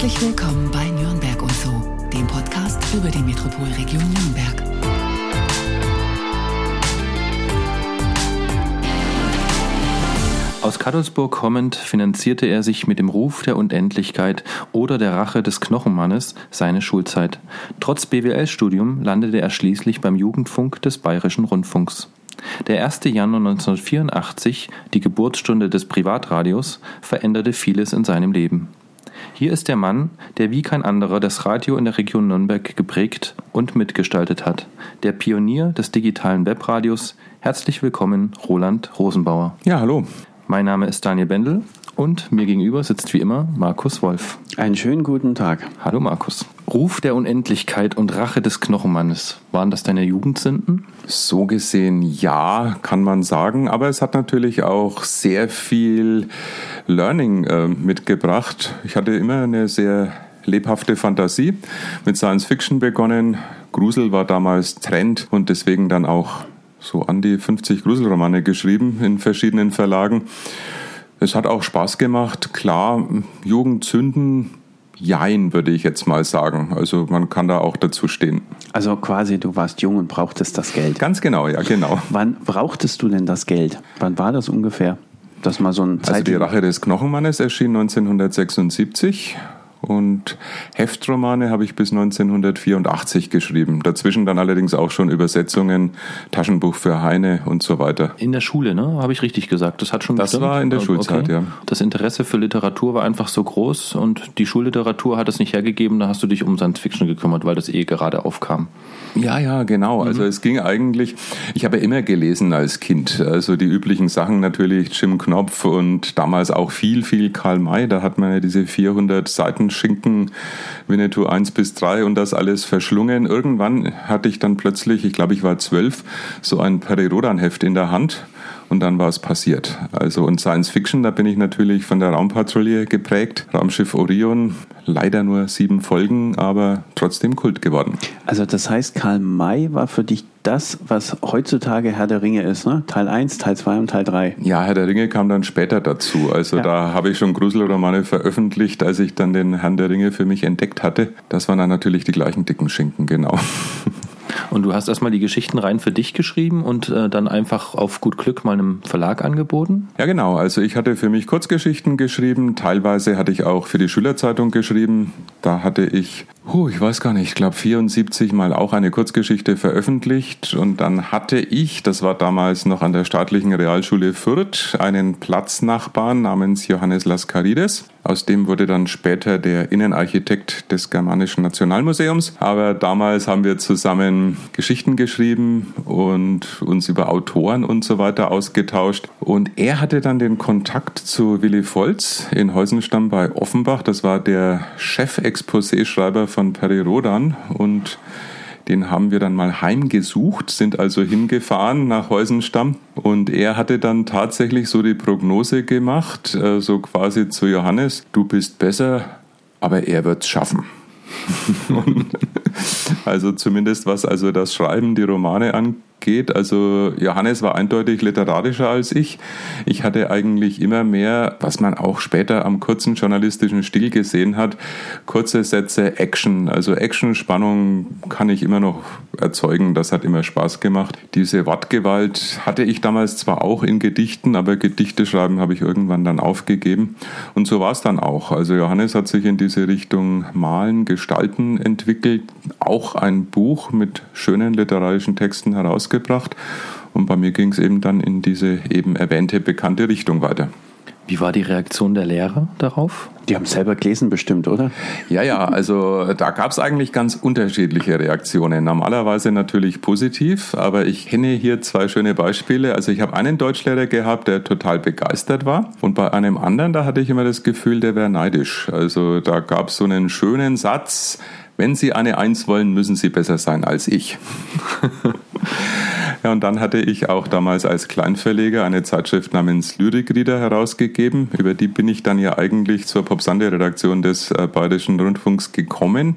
Herzlich willkommen bei Nürnberg und so, dem Podcast über die Metropolregion Nürnberg. Aus Kadolsburg kommend finanzierte er sich mit dem Ruf der Unendlichkeit oder der Rache des Knochenmannes seine Schulzeit. Trotz BWL-Studium landete er schließlich beim Jugendfunk des Bayerischen Rundfunks. Der 1. Januar 1984, die Geburtsstunde des Privatradios, veränderte vieles in seinem Leben. Hier ist der Mann, der wie kein anderer das Radio in der Region Nürnberg geprägt und mitgestaltet hat. Der Pionier des digitalen Webradios. Herzlich willkommen, Roland Rosenbauer. Ja, hallo. Mein Name ist Daniel Bendel und mir gegenüber sitzt wie immer Markus Wolf. Einen schönen guten Tag. Hallo Markus. Ruf der Unendlichkeit und Rache des Knochenmannes. Waren das deine Jugendsünden? So gesehen ja, kann man sagen. Aber es hat natürlich auch sehr viel Learning äh, mitgebracht. Ich hatte immer eine sehr lebhafte Fantasie. Mit Science Fiction begonnen. Grusel war damals Trend und deswegen dann auch so an die 50 Gruselromane geschrieben in verschiedenen Verlagen. Es hat auch Spaß gemacht. Klar, Jugendzünden, jein, würde ich jetzt mal sagen. Also man kann da auch dazu stehen. Also quasi, du warst jung und brauchtest das Geld. Ganz genau, ja, genau. Wann brauchtest du denn das Geld? Wann war das ungefähr? Das mal so ein also die Rache des Knochenmannes erschien 1976 und Heftromane habe ich bis 1984 geschrieben. Dazwischen dann allerdings auch schon Übersetzungen, Taschenbuch für Heine und so weiter. In der Schule, ne? Habe ich richtig gesagt. Das hat schon Das gestimmt? war in der Schulzeit, okay. ja. Das Interesse für Literatur war einfach so groß und die Schulliteratur hat es nicht hergegeben. Da hast du dich um Science Fiction gekümmert, weil das eh gerade aufkam. Ja, ja, genau. Also es ging eigentlich, ich habe immer gelesen als Kind. Also die üblichen Sachen natürlich, Jim Knopf und damals auch viel, viel Karl May. Da hat man ja diese 400 Seiten Schinken, Winnetou 1 bis 3 und das alles verschlungen. Irgendwann hatte ich dann plötzlich, ich glaube ich war zwölf, so ein Perirodan-Heft in der Hand und dann war es passiert. Also und Science Fiction, da bin ich natürlich von der Raumpatrouille geprägt. Raumschiff Orion, leider nur sieben Folgen, aber trotzdem Kult geworden. Also das heißt, Karl May war für dich das, was heutzutage Herr der Ringe ist, ne? Teil 1, Teil 2 und Teil 3. Ja, Herr der Ringe kam dann später dazu. Also Ja. da habe ich schon Gruselromane veröffentlicht, als ich dann den Herrn der Ringe für mich entdeckt hatte. Das waren dann natürlich die gleichen dicken Schinken, genau. Und du hast erstmal die Geschichten rein für dich geschrieben und äh, dann einfach auf gut Glück mal einem Verlag angeboten? Ja, genau. Also ich hatte für mich Kurzgeschichten geschrieben. Teilweise hatte ich auch für die Schülerzeitung geschrieben. Da hatte ich, huh, ich weiß gar nicht, ich glaube 74 Mal auch eine Kurzgeschichte veröffentlicht. Und dann hatte ich, das war damals noch an der staatlichen Realschule Fürth, einen Platznachbarn namens Johannes Laskarides. Aus dem wurde dann später der Innenarchitekt des Germanischen Nationalmuseums. Aber damals haben wir zusammen Geschichten geschrieben und uns über Autoren und so weiter ausgetauscht. Und er hatte dann den Kontakt zu Willy Volz in Heusenstamm bei Offenbach. Das war der Chef-Exposé-Schreiber von Peri Rodan und den haben wir dann mal heimgesucht, sind also hingefahren nach Heusenstamm und er hatte dann tatsächlich so die Prognose gemacht, äh, so quasi zu Johannes, du bist besser, aber er wird's schaffen. Und also zumindest was also das Schreiben, die Romane angeht. Also Johannes war eindeutig literarischer als ich. Ich hatte eigentlich immer mehr, was man auch später am kurzen journalistischen Stil gesehen hat, kurze Sätze, Action. Also Action, Spannung kann ich immer noch erzeugen. Das hat immer Spaß gemacht. Diese Wortgewalt hatte ich damals zwar auch in Gedichten, aber Gedichte schreiben habe ich irgendwann dann aufgegeben. Und so war es dann auch. Also Johannes hat sich in diese Richtung Malen, Gestalten entwickelt. Auch ein Buch mit schönen literarischen Texten herausgebracht. Und bei mir ging es eben dann in diese eben erwähnte bekannte Richtung weiter. Wie war die Reaktion der Lehrer darauf? Die haben es selber gelesen bestimmt, oder? Ja, ja, also da gab es eigentlich ganz unterschiedliche Reaktionen. Normalerweise natürlich positiv, aber ich kenne hier zwei schöne Beispiele. Also ich habe einen Deutschlehrer gehabt, der total begeistert war und bei einem anderen, da hatte ich immer das Gefühl, der wäre neidisch. Also da gab es so einen schönen Satz, wenn Sie eine Eins wollen, müssen Sie besser sein als ich. Ja, und dann hatte ich auch damals als Kleinverleger eine Zeitschrift namens Lyrikrieder herausgegeben. Über die bin ich dann ja eigentlich zur Popsande-Redaktion des äh, Bayerischen Rundfunks gekommen.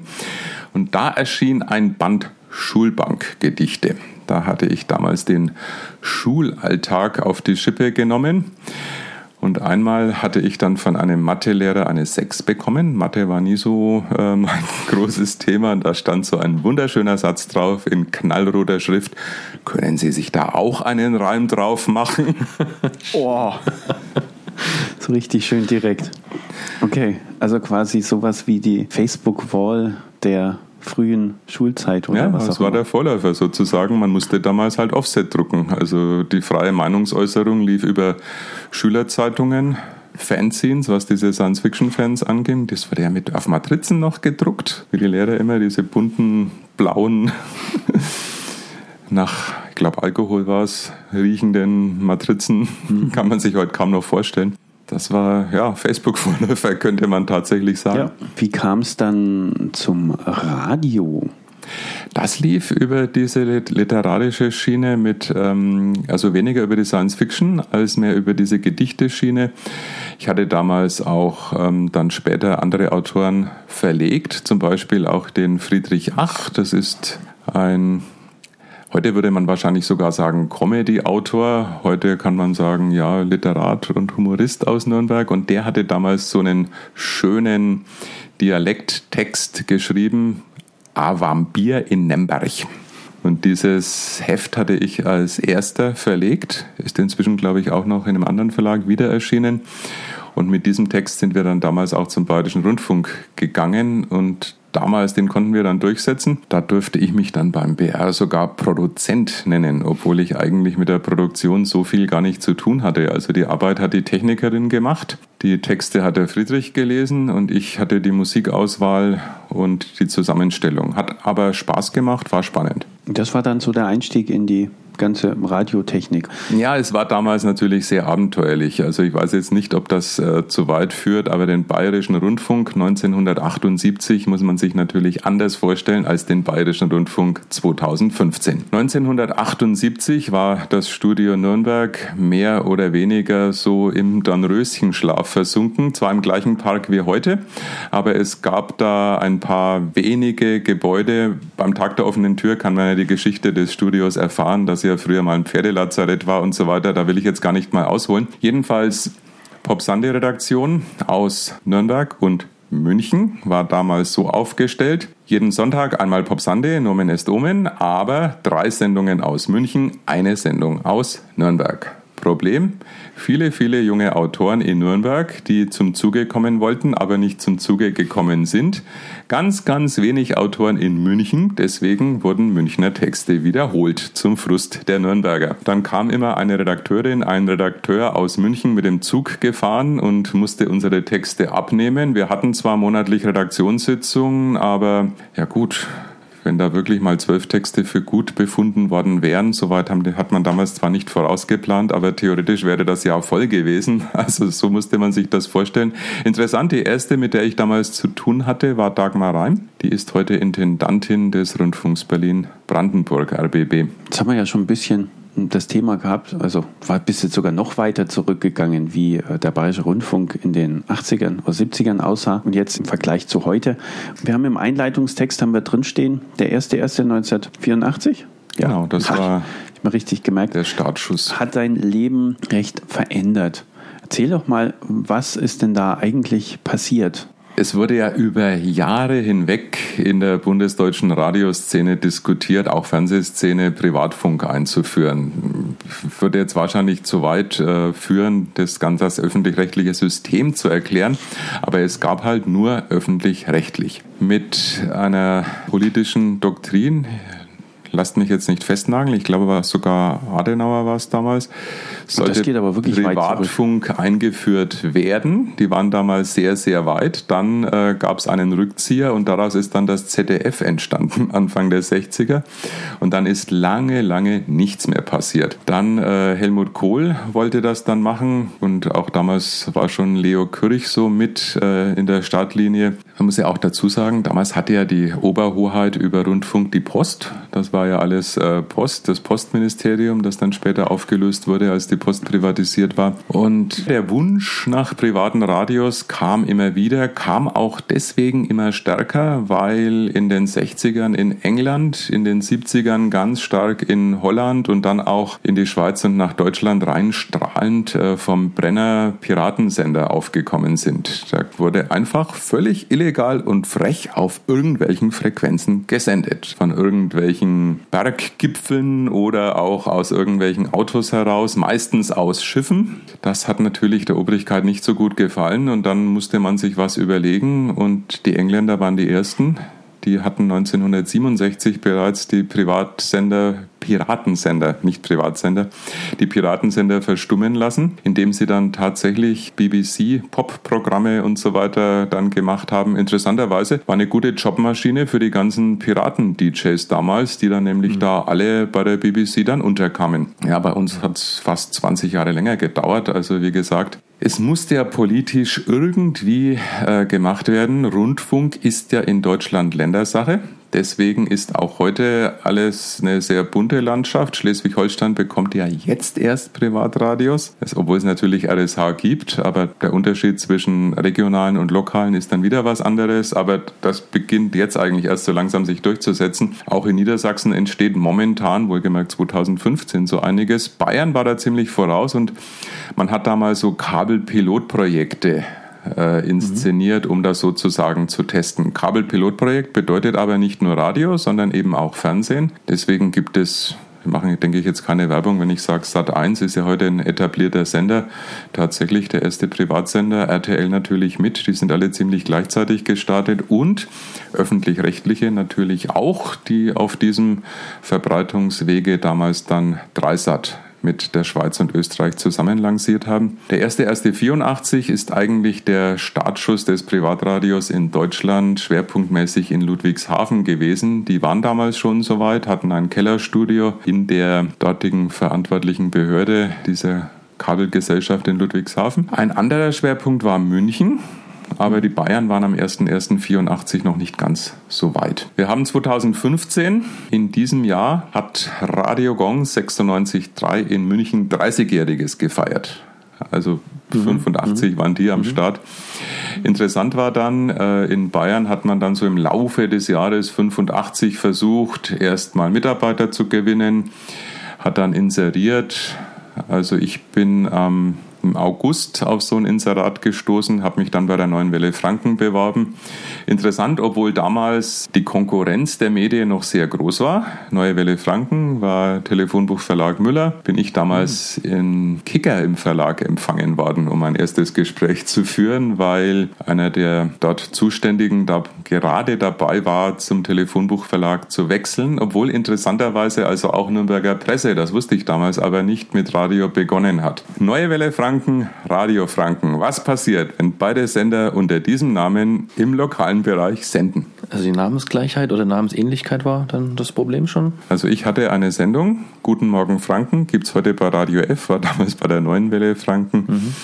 Und da erschien ein Band Schulbankgedichte. Da hatte ich damals den Schulalltag auf die Schippe genommen. Und einmal hatte ich dann von einem Mathelehrer eine 6 bekommen. Mathe war nie so äh, mein großes Thema. Und da stand so ein wunderschöner Satz drauf in knallroter Schrift. Können Sie sich da auch einen Reim drauf machen? Oh. so richtig schön direkt. Okay, also quasi sowas wie die Facebook-Wall der frühen Schulzeit oder ja, was das auch war immer. der Vorläufer sozusagen. Man musste damals halt Offset drucken. Also die freie Meinungsäußerung lief über Schülerzeitungen, Fanzines, was diese Science-Fiction-Fans anging. Das wurde ja mit auf Matrizen noch gedruckt, wie die Lehrer immer diese bunten, blauen, nach, ich glaube, Alkohol war es, riechenden Matrizen. Kann man sich heute kaum noch vorstellen. Das war ja Facebook-Vorläufer, könnte man tatsächlich sagen. Ja. Wie kam es dann zum Radio? Das lief über diese lit- literarische Schiene mit, ähm, also weniger über die Science Fiction als mehr über diese Gedichteschiene. Ich hatte damals auch ähm, dann später andere Autoren verlegt, zum Beispiel auch den Friedrich Ach. Das ist ein Heute würde man wahrscheinlich sogar sagen Comedy-Autor. Heute kann man sagen, ja, Literat und Humorist aus Nürnberg. Und der hatte damals so einen schönen Dialekttext geschrieben, A Vampir in Nemberg. Und dieses Heft hatte ich als erster verlegt, ist inzwischen, glaube ich, auch noch in einem anderen Verlag wieder erschienen. Und mit diesem Text sind wir dann damals auch zum Bayerischen Rundfunk gegangen und damals, den konnten wir dann durchsetzen. Da durfte ich mich dann beim BR sogar Produzent nennen, obwohl ich eigentlich mit der Produktion so viel gar nicht zu tun hatte. Also die Arbeit hat die Technikerin gemacht, die Texte hat der Friedrich gelesen und ich hatte die Musikauswahl und die Zusammenstellung. Hat aber Spaß gemacht, war spannend. Das war dann so der Einstieg in die ganze Radiotechnik. Ja, es war damals natürlich sehr abenteuerlich. Also ich weiß jetzt nicht, ob das äh, zu weit führt, aber den Bayerischen Rundfunk 1978 muss man sich natürlich anders vorstellen als den Bayerischen Rundfunk 2015. 1978 war das Studio Nürnberg mehr oder weniger so im Dornröschenschlaf versunken, zwar im gleichen Park wie heute, aber es gab da ein paar wenige Gebäude. Beim Tag der offenen Tür kann man ja die Geschichte des Studios erfahren, dass ja früher mal ein Pferdelazarett war und so weiter. Da will ich jetzt gar nicht mal ausholen. Jedenfalls Pop Sunday Redaktion aus Nürnberg und München war damals so aufgestellt. Jeden Sonntag einmal Pop Sunday, Nomen est Omen, aber drei Sendungen aus München, eine Sendung aus Nürnberg. Problem, viele, viele junge Autoren in Nürnberg, die zum Zuge kommen wollten, aber nicht zum Zuge gekommen sind. Ganz, ganz wenig Autoren in München, deswegen wurden Münchner Texte wiederholt zum Frust der Nürnberger. Dann kam immer eine Redakteurin, ein Redakteur aus München mit dem Zug gefahren und musste unsere Texte abnehmen. Wir hatten zwar monatlich Redaktionssitzungen, aber ja gut, wenn da wirklich mal zwölf Texte für gut befunden worden wären, soweit hat man damals zwar nicht vorausgeplant, aber theoretisch wäre das Jahr voll gewesen. Also so musste man sich das vorstellen. Interessant, die erste, mit der ich damals zu tun hatte, war Dagmar Reim. Die ist heute Intendantin des Rundfunks Berlin-Brandenburg, RBB. Jetzt haben wir ja schon ein bisschen das Thema gehabt, also war bist jetzt sogar noch weiter zurückgegangen, wie äh, der Bayerische Rundfunk in den 80ern oder 70ern aussah und jetzt im Vergleich zu heute. Wir haben im Einleitungstext haben wir drinstehen, der 1.1.1984. Genau, das Ha, war ich mir richtig gemerkt. der Startschuss. Hat dein Leben recht verändert. Erzähl doch mal, was ist denn da eigentlich passiert? Es wurde ja über Jahre hinweg in der bundesdeutschen Radioszene diskutiert, auch Fernsehszene, Privatfunk einzuführen. Würde jetzt wahrscheinlich zu weit äh, führen, das ganze das öffentlich-rechtliche System zu erklären, aber es gab halt nur öffentlich-rechtlich. Mit einer politischen Doktrin, lasst mich jetzt nicht festnageln, ich glaube, war sogar Adenauer war es damals, sollte geht aber wirklich weit Privatfunk eingeführt werden. Die waren damals sehr, sehr weit. Dann äh, gab es einen Rückzieher und daraus ist dann das ZDF entstanden, Anfang der 60er. Und dann ist lange, lange nichts mehr passiert. Dann äh, Helmut Kohl wollte das dann machen und auch damals war schon Leo Kirch so mit äh, in der Startlinie. Man muss ja auch dazu sagen, damals hatte ja die Oberhoheit über Rundfunk die Post. Das war ja alles äh, Post, das Postministerium, das dann später aufgelöst wurde, als die Post privatisiert war. Und der Wunsch nach privaten Radios kam immer wieder, kam auch deswegen immer stärker, weil in den 60ern in England, in den 70ern ganz stark in Holland und dann auch in die Schweiz und nach Deutschland reinstrahlend äh, vom Brenner Piratensender aufgekommen sind. Da wurde einfach völlig illegal und frech auf irgendwelchen Frequenzen gesendet. Von irgendwelchen Berggipfeln oder auch aus irgendwelchen Autos heraus, meistens aus Schiffen. Das hat natürlich der Obrigkeit nicht so gut gefallen und dann musste man sich was überlegen und die Engländer waren die ersten, die hatten 1967 bereits die Privatsender, Piratensender, nicht Privatsender, die Piratensender verstummen lassen, indem sie dann tatsächlich BBC, Pop-Programme und so weiter dann gemacht haben. Interessanterweise war eine gute Jobmaschine für die ganzen Piraten-DJs damals, die dann nämlich mhm. da alle bei der BBC dann unterkamen. Ja, bei uns hat es fast 20 Jahre länger gedauert. Also wie gesagt, es musste ja politisch irgendwie äh, gemacht werden. Rundfunk ist ja in Deutschland Ländersache. Deswegen ist auch heute alles eine sehr bunte Landschaft. Schleswig-Holstein bekommt ja jetzt erst Privatradios, obwohl es natürlich RSH gibt. Aber der Unterschied zwischen regionalen und lokalen ist dann wieder was anderes. Aber das beginnt jetzt eigentlich erst so langsam sich durchzusetzen. Auch in Niedersachsen entsteht momentan, wohlgemerkt 2015, so einiges. Bayern war da ziemlich voraus und man hat da mal so Kabelpilotprojekte äh, inszeniert, um das sozusagen zu testen. Kabelpilotprojekt bedeutet aber nicht nur Radio, sondern eben auch Fernsehen. Deswegen gibt es wir machen, denke ich, jetzt keine Werbung, wenn ich sage, Sat1 ist ja heute ein etablierter Sender, tatsächlich der erste Privatsender, RTL natürlich mit, die sind alle ziemlich gleichzeitig gestartet und öffentlich-rechtliche natürlich auch, die auf diesem Verbreitungswege damals dann Dreisat mit der Schweiz und Österreich zusammen lanciert haben. Der erste erste 84 ist eigentlich der Startschuss des Privatradios in Deutschland, schwerpunktmäßig in Ludwigshafen gewesen. Die waren damals schon soweit, hatten ein Kellerstudio in der dortigen verantwortlichen Behörde dieser Kabelgesellschaft in Ludwigshafen. Ein anderer Schwerpunkt war München aber die Bayern waren am 01.01.84 noch nicht ganz so weit. Wir haben 2015, in diesem Jahr hat Radio Gong 96.3 in München 30-jähriges gefeiert. Also 85 mhm. waren die am mhm. Start. Interessant war dann, äh, in Bayern hat man dann so im Laufe des Jahres 85 versucht, erstmal Mitarbeiter zu gewinnen, hat dann inseriert. Also ich bin am im August auf so ein Inserat gestoßen, habe mich dann bei der Neuen Welle Franken beworben. Interessant, obwohl damals die Konkurrenz der Medien noch sehr groß war. Neue Welle Franken war Telefonbuchverlag Müller. Bin ich damals mhm. in Kicker im Verlag empfangen worden, um ein erstes Gespräch zu führen, weil einer der dort Zuständigen da gerade dabei war, zum Telefonbuchverlag zu wechseln, obwohl interessanterweise also auch Nürnberger Presse, das wusste ich damals aber nicht, mit Radio begonnen hat. Neue Welle Franken Franken, Radio Franken. Was passiert, wenn beide Sender unter diesem Namen im lokalen Bereich senden? Also die Namensgleichheit oder Namensähnlichkeit war dann das Problem schon? Also ich hatte eine Sendung, Guten Morgen Franken, gibt es heute bei Radio F, war damals bei der Neuen Welle Franken. Mhm.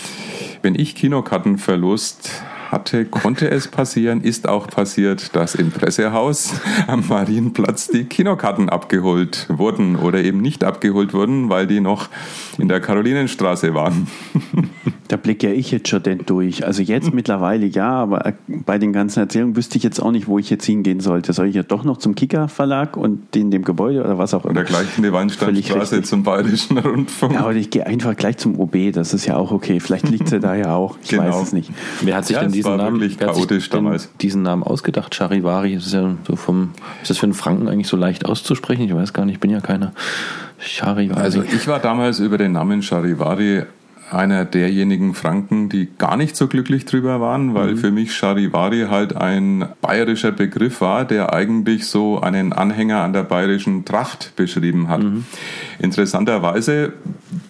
Wenn ich Kinokartenverlust hatte, konnte es passieren, ist auch passiert, dass im Pressehaus am Marienplatz die Kinokarten abgeholt wurden oder eben nicht abgeholt wurden, weil die noch in der Karolinenstraße waren. Da blicke ja ich jetzt schon denn durch. Also jetzt mittlerweile ja, aber bei den ganzen Erzählungen wüsste ich jetzt auch nicht, wo ich jetzt hingehen sollte. Soll ich ja doch noch zum Kicker Verlag und in dem Gebäude oder was auch immer? Oder gleich in die Weinsteinstraße zum Bayerischen Rundfunk. Ja, aber ich gehe einfach gleich zum OB, das ist ja auch okay. Vielleicht liegt sie da ja auch. Ich genau. weiß es nicht. Wer hat sich ja, denn diesen Namen, damals. diesen Namen ausgedacht? Charivari, das ist ja so vom, ist das für einen Franken eigentlich so leicht auszusprechen? Ich weiß gar nicht, ich bin ja keiner. Charivari. Also ich war damals über den Namen Charivari einer derjenigen Franken, die gar nicht so glücklich drüber waren, weil mhm. für mich Charivari halt ein bayerischer Begriff war, der eigentlich so einen Anhänger an der bayerischen Tracht beschrieben hat. Mhm. Interessanterweise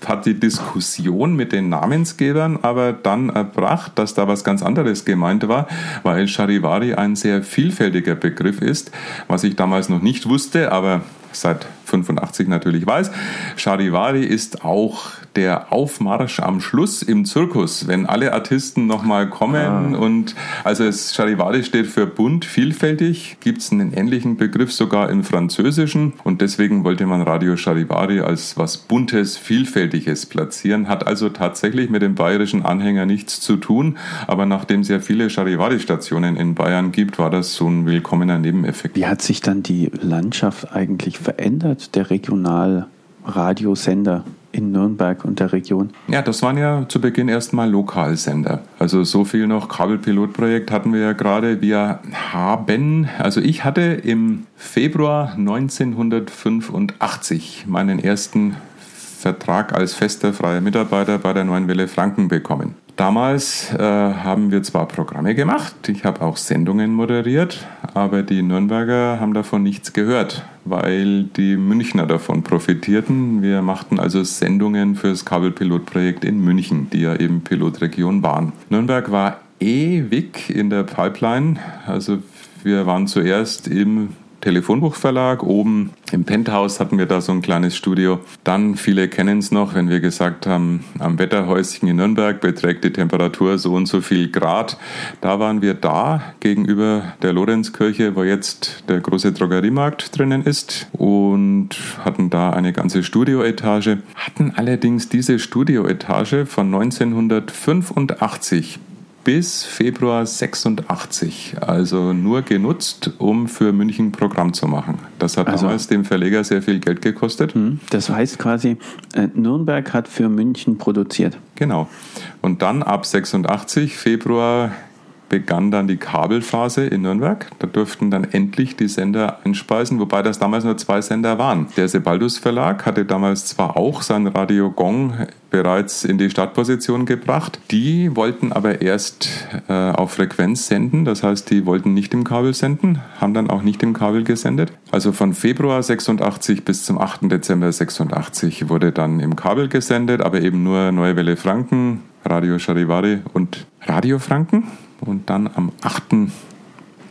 hat die Diskussion mit den Namensgebern aber dann erbracht, dass da was ganz anderes gemeint war, weil Charivari ein sehr vielfältiger Begriff ist, was ich damals noch nicht wusste, aber seit 85 natürlich weiß. Charivari ist auch der Aufmarsch am Schluss im Zirkus, wenn alle Artisten nochmal kommen. Ah. Und also es Charivari steht für bunt, vielfältig. Gibt es einen ähnlichen Begriff sogar im Französischen. Und deswegen wollte man Radio Charivari als was Buntes, Vielfältiges platzieren. Hat also tatsächlich mit dem bayerischen Anhänger nichts zu tun. Aber nachdem es ja viele Charivari-Stationen in Bayern gibt, war das so ein willkommener Nebeneffekt. Wie hat sich dann die Landschaft eigentlich verändert, der Regionalradiosender? In Nürnberg und der Region? Ja, das waren ja zu Beginn erstmal Lokalsender. Also so viel noch Kabelpilotprojekt hatten wir ja gerade. Wir haben, also ich hatte im Februar 1985 meinen ersten Vertrag als fester freier Mitarbeiter bei der Neuen Welle Franken bekommen. Damals äh, haben wir zwar Programme gemacht, ich habe auch Sendungen moderiert, aber die Nürnberger haben davon nichts gehört, weil die Münchner davon profitierten. Wir machten also Sendungen für das Kabelpilotprojekt in München, die ja eben Pilotregion waren. Nürnberg war ewig in der Pipeline, also wir waren zuerst im Telefonbuchverlag. Oben im Penthouse hatten wir da so ein kleines Studio. Dann, viele kennen es noch, wenn wir gesagt haben, am Wetterhäuschen in Nürnberg beträgt die Temperatur so und so viel Grad. Da waren wir da gegenüber der Lorenzkirche, wo jetzt der große Drogeriemarkt drinnen ist und hatten da eine ganze Studioetage. Hatten allerdings diese Studioetage von 1985 bis Februar 86, also nur genutzt, um für München Programm zu machen. Das hat also, damals dem Verleger sehr viel Geld gekostet. Hm, das heißt quasi, äh, Nürnberg hat für München produziert. Genau. Und dann ab 86, Februar begann dann die Kabelphase in Nürnberg. Da durften dann endlich die Sender einspeisen, wobei das damals nur zwei Sender waren. Der Sebaldus Verlag hatte damals zwar auch sein Radio Gong bereits in die Startposition gebracht. Die wollten aber erst äh, auf Frequenz senden, das heißt, die wollten nicht im Kabel senden, haben dann auch nicht im Kabel gesendet. Also von Februar 86 bis zum 8. Dezember 86 wurde dann im Kabel gesendet, aber eben nur Neue Welle Franken, Radio Charivari und Radio Franken. Und dann am 8.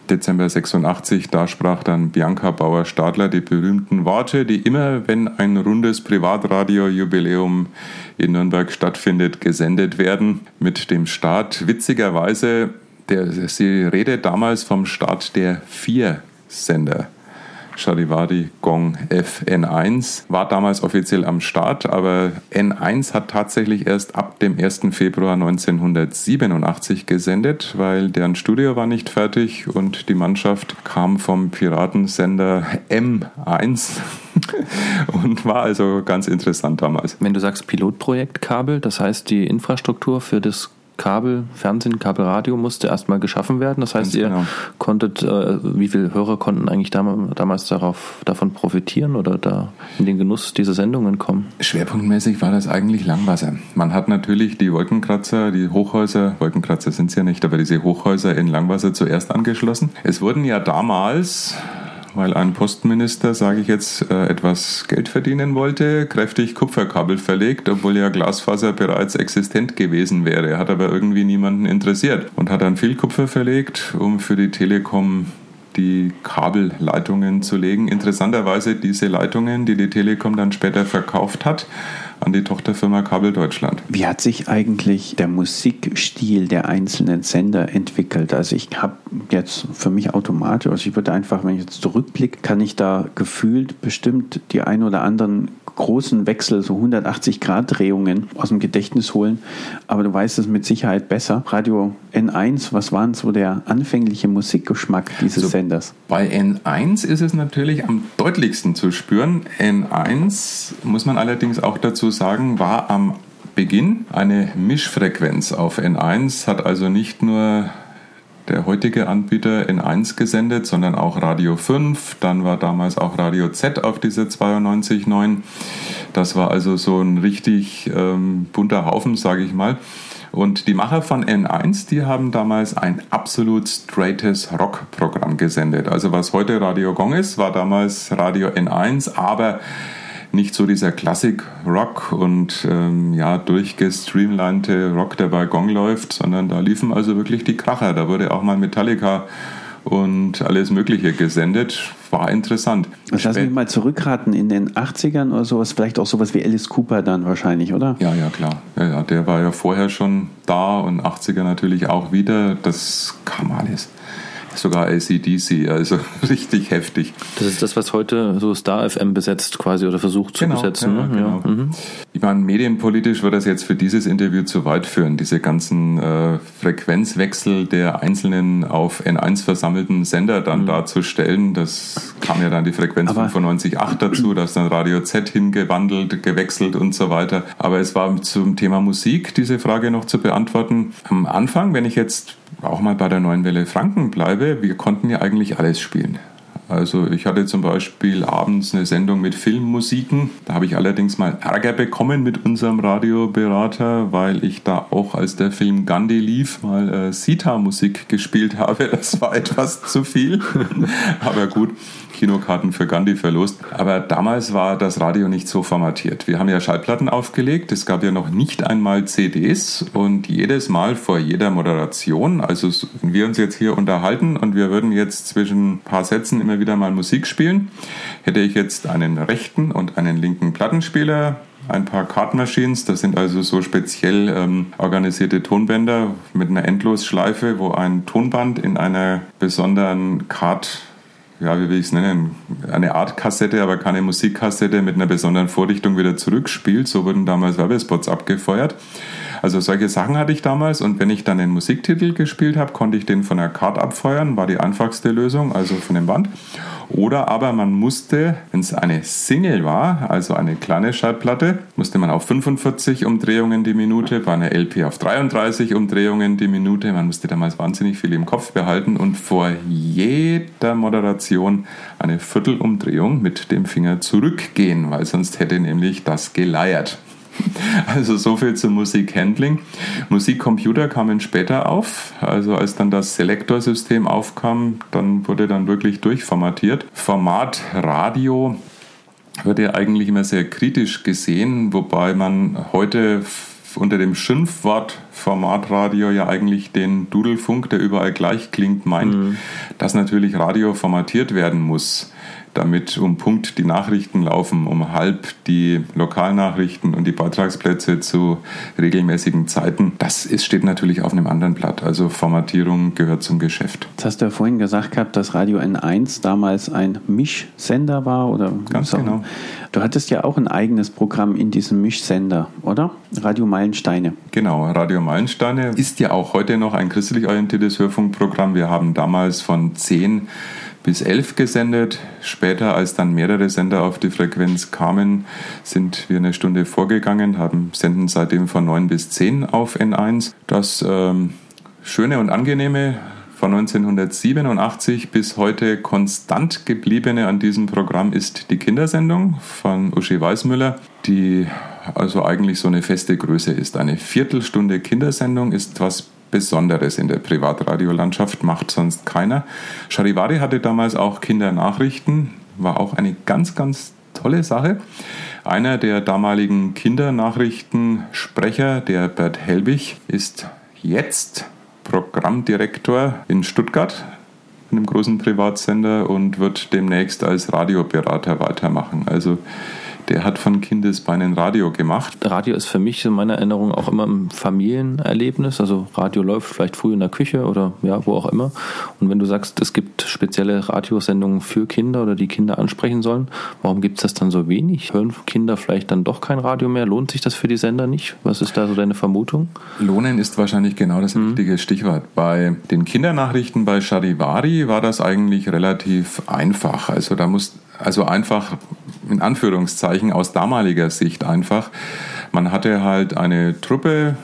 Dezember 86, da sprach dann Bianca Bauer-Stadler die berühmten Worte, die immer, wenn ein rundes Privatradiojubiläum in Nürnberg stattfindet, gesendet werden. Mit dem Start, witzigerweise, der, sie redet damals vom Start der vier Sender. Charivari Gong FN1 war damals offiziell am Start, aber N1 hat tatsächlich erst ab dem 1. Februar 1987 gesendet, weil deren Studio war nicht fertig und die Mannschaft kam vom Piratensender M1 und war also ganz interessant damals. Wenn du sagst Pilotprojektkabel, das heißt die Infrastruktur für das Kabel, Fernsehen, Kabelradio musste erstmal geschaffen werden. Das heißt, Ganz ihr genau. konntet, äh, wie viele Hörer konnten eigentlich damals darauf, davon profitieren oder da in den Genuss dieser Sendungen kommen? Schwerpunktmäßig war das eigentlich Langwasser. Man hat natürlich die Wolkenkratzer, die Hochhäuser, Wolkenkratzer sind es ja nicht, aber diese Hochhäuser in Langwasser zuerst angeschlossen. Es wurden ja damals weil ein Postminister, sage ich jetzt, äh, etwas Geld verdienen wollte, kräftig Kupferkabel verlegt, obwohl ja Glasfaser bereits existent gewesen wäre. Hat aber irgendwie niemanden interessiert und hat dann viel Kupfer verlegt, um für die Telekom die Kabelleitungen zu legen. Interessanterweise diese Leitungen, die die Telekom dann später verkauft hat, an die Tochterfirma Kabel Deutschland. Wie hat sich eigentlich der Musikstil der einzelnen Sender entwickelt? Also ich habe jetzt für mich automatisch, also ich würde einfach, wenn ich jetzt zurückblicke, kann ich da gefühlt bestimmt die ein oder anderen großen Wechsel, so 180 Grad Drehungen aus dem Gedächtnis holen. Aber du weißt es mit Sicherheit besser. Radio N1, was war denn so der anfängliche Musikgeschmack dieses also Senders? Bei N1 ist es natürlich am deutlichsten zu spüren. N1, muss man allerdings auch dazu sagen, war am Beginn eine Mischfrequenz auf N1, hat also nicht nur der heutige Anbieter N1 gesendet, sondern auch Radio 5. Dann war damals auch Radio Z auf diese 92.9. Das war also so ein richtig ähm, bunter Haufen, sage ich mal. Und die Macher von N1, die haben damals ein absolut straightes Rock-Programm gesendet. Also was heute Radio Gong ist, war damals Radio N1, aber nicht so dieser Klassik-Rock und ähm, ja, durchgestreamlinete Rock, der bei Gong läuft, sondern da liefen also wirklich die Kracher. Da wurde auch mal Metallica und alles Mögliche gesendet. War interessant. Das lassen wir mal zurückraten in den 80ern oder sowas, vielleicht auch sowas wie Alice Cooper dann wahrscheinlich, oder? Ja, ja, klar. Ja, ja, der war ja vorher schon da und 80er natürlich auch wieder. Das kam alles sogar ACDC, also richtig heftig. Das ist das, was heute so Star FM besetzt quasi oder versucht zu genau, besetzen. Ja, ne? genau. ja. Mhm. Ich meine, medienpolitisch wird das jetzt für dieses Interview zu weit führen, diese ganzen äh, Frequenzwechsel der einzelnen auf N1 versammelten Sender dann mhm. darzustellen. Das kam ja dann die Frequenz 95.8 dazu, da ist dann Radio Z hingewandelt, gewechselt und so weiter. Aber es war zum Thema Musik diese Frage noch zu beantworten. Am Anfang, wenn ich jetzt auch mal bei der Neuen Welle Franken bleibe, wir konnten ja eigentlich alles spielen. Also ich hatte zum Beispiel abends eine Sendung mit Filmmusiken. Da habe ich allerdings mal Ärger bekommen mit unserem Radioberater, weil ich da auch, als der Film Gandhi lief, mal äh, Sita-Musik gespielt habe. Das war etwas zu viel. Aber gut, Kinokarten für Gandhi verlost. Aber damals war das Radio nicht so formatiert. Wir haben ja Schallplatten aufgelegt. Es gab ja noch nicht einmal CDs. Und jedes Mal vor jeder Moderation, also wenn wir uns jetzt hier unterhalten und wir würden jetzt zwischen ein paar Sätzen immer wieder mal Musik spielen, hätte ich jetzt einen rechten und einen linken Plattenspieler ein paar Card Machines. Das sind also so speziell ähm, organisierte Tonbänder mit einer Endlosschleife, wo ein Tonband in einer besonderen Card ja, wie will ich es nennen, eine Art Kassette, aber keine Musikkassette mit einer besonderen Vorrichtung wieder zurückspielt. So wurden damals Werbespots abgefeuert. Also solche Sachen hatte ich damals und wenn ich dann den Musiktitel gespielt habe, konnte ich den von der Card abfeuern, war die einfachste Lösung, also von dem Band. Oder aber man musste, wenn es eine Single war, also eine kleine Schallplatte, musste man auf 45 Umdrehungen die Minute, bei einer LP auf 33 Umdrehungen die Minute. Man musste damals wahnsinnig viel im Kopf behalten und vor jeder Moderation eine Viertelumdrehung mit dem Finger zurückgehen, weil sonst hätte nämlich das geleiert. Also so viel zum Musikhandling. Musikcomputer kamen später auf. Also als dann das Selektorsystem aufkam, dann wurde dann wirklich durchformatiert. Format Radio wird ja eigentlich immer sehr kritisch gesehen, wobei man heute unter dem Schimpfwort Formatradio ja eigentlich den Dudelfunk, der überall gleich klingt, meint, mhm. dass natürlich Radio formatiert werden muss damit um Punkt die Nachrichten laufen, um halb die Lokalnachrichten und die Beitragsplätze zu regelmäßigen Zeiten. Das ist, steht natürlich auf einem anderen Blatt. Also Formatierung gehört zum Geschäft. Jetzt hast du ja vorhin gesagt gehabt, dass Radio N1 damals ein Mischsender war oder ganz genau. Du hattest ja auch ein eigenes Programm in diesem Mischsender, oder? Radio Meilensteine. Genau, Radio Meilensteine ist ja auch heute noch ein christlich orientiertes Hörfunkprogramm. Wir haben damals von zehn bis 11 gesendet. Später, als dann mehrere Sender auf die Frequenz kamen, sind wir eine Stunde vorgegangen, haben senden seitdem von 9 bis 10 auf N1. Das ähm, Schöne und Angenehme von 1987 bis heute konstant gebliebene an diesem Programm ist die Kindersendung von Uschi Weißmüller, die also eigentlich so eine feste Größe ist. Eine Viertelstunde Kindersendung ist was Besonderes in der Privatradiolandschaft, macht sonst keiner. Charivari hatte damals auch Kindernachrichten, war auch eine ganz, ganz tolle Sache. Einer der damaligen Kindernachrichtensprecher, der Bert Helbig, ist jetzt Programmdirektor in Stuttgart, einem großen Privatsender, und wird demnächst als Radioberater weitermachen. Also der hat von Kindesbeinen Radio gemacht. Radio ist für mich in meiner Erinnerung auch immer ein Familienerlebnis. Also Radio läuft vielleicht früh in der Küche oder ja, wo auch immer. Und wenn du sagst, es gibt spezielle Radiosendungen für Kinder oder die Kinder ansprechen sollen, warum gibt es das dann so wenig? Hören Kinder vielleicht dann doch kein Radio mehr? Lohnt sich das für die Sender nicht? Was ist da so deine Vermutung? Lohnen ist wahrscheinlich genau das mhm. richtige Stichwort. Bei den Kindernachrichten bei Charivari war das eigentlich relativ einfach. Also da muss also einfach in Anführungszeichen aus damaliger Sicht einfach. Man hatte halt eine Truppe,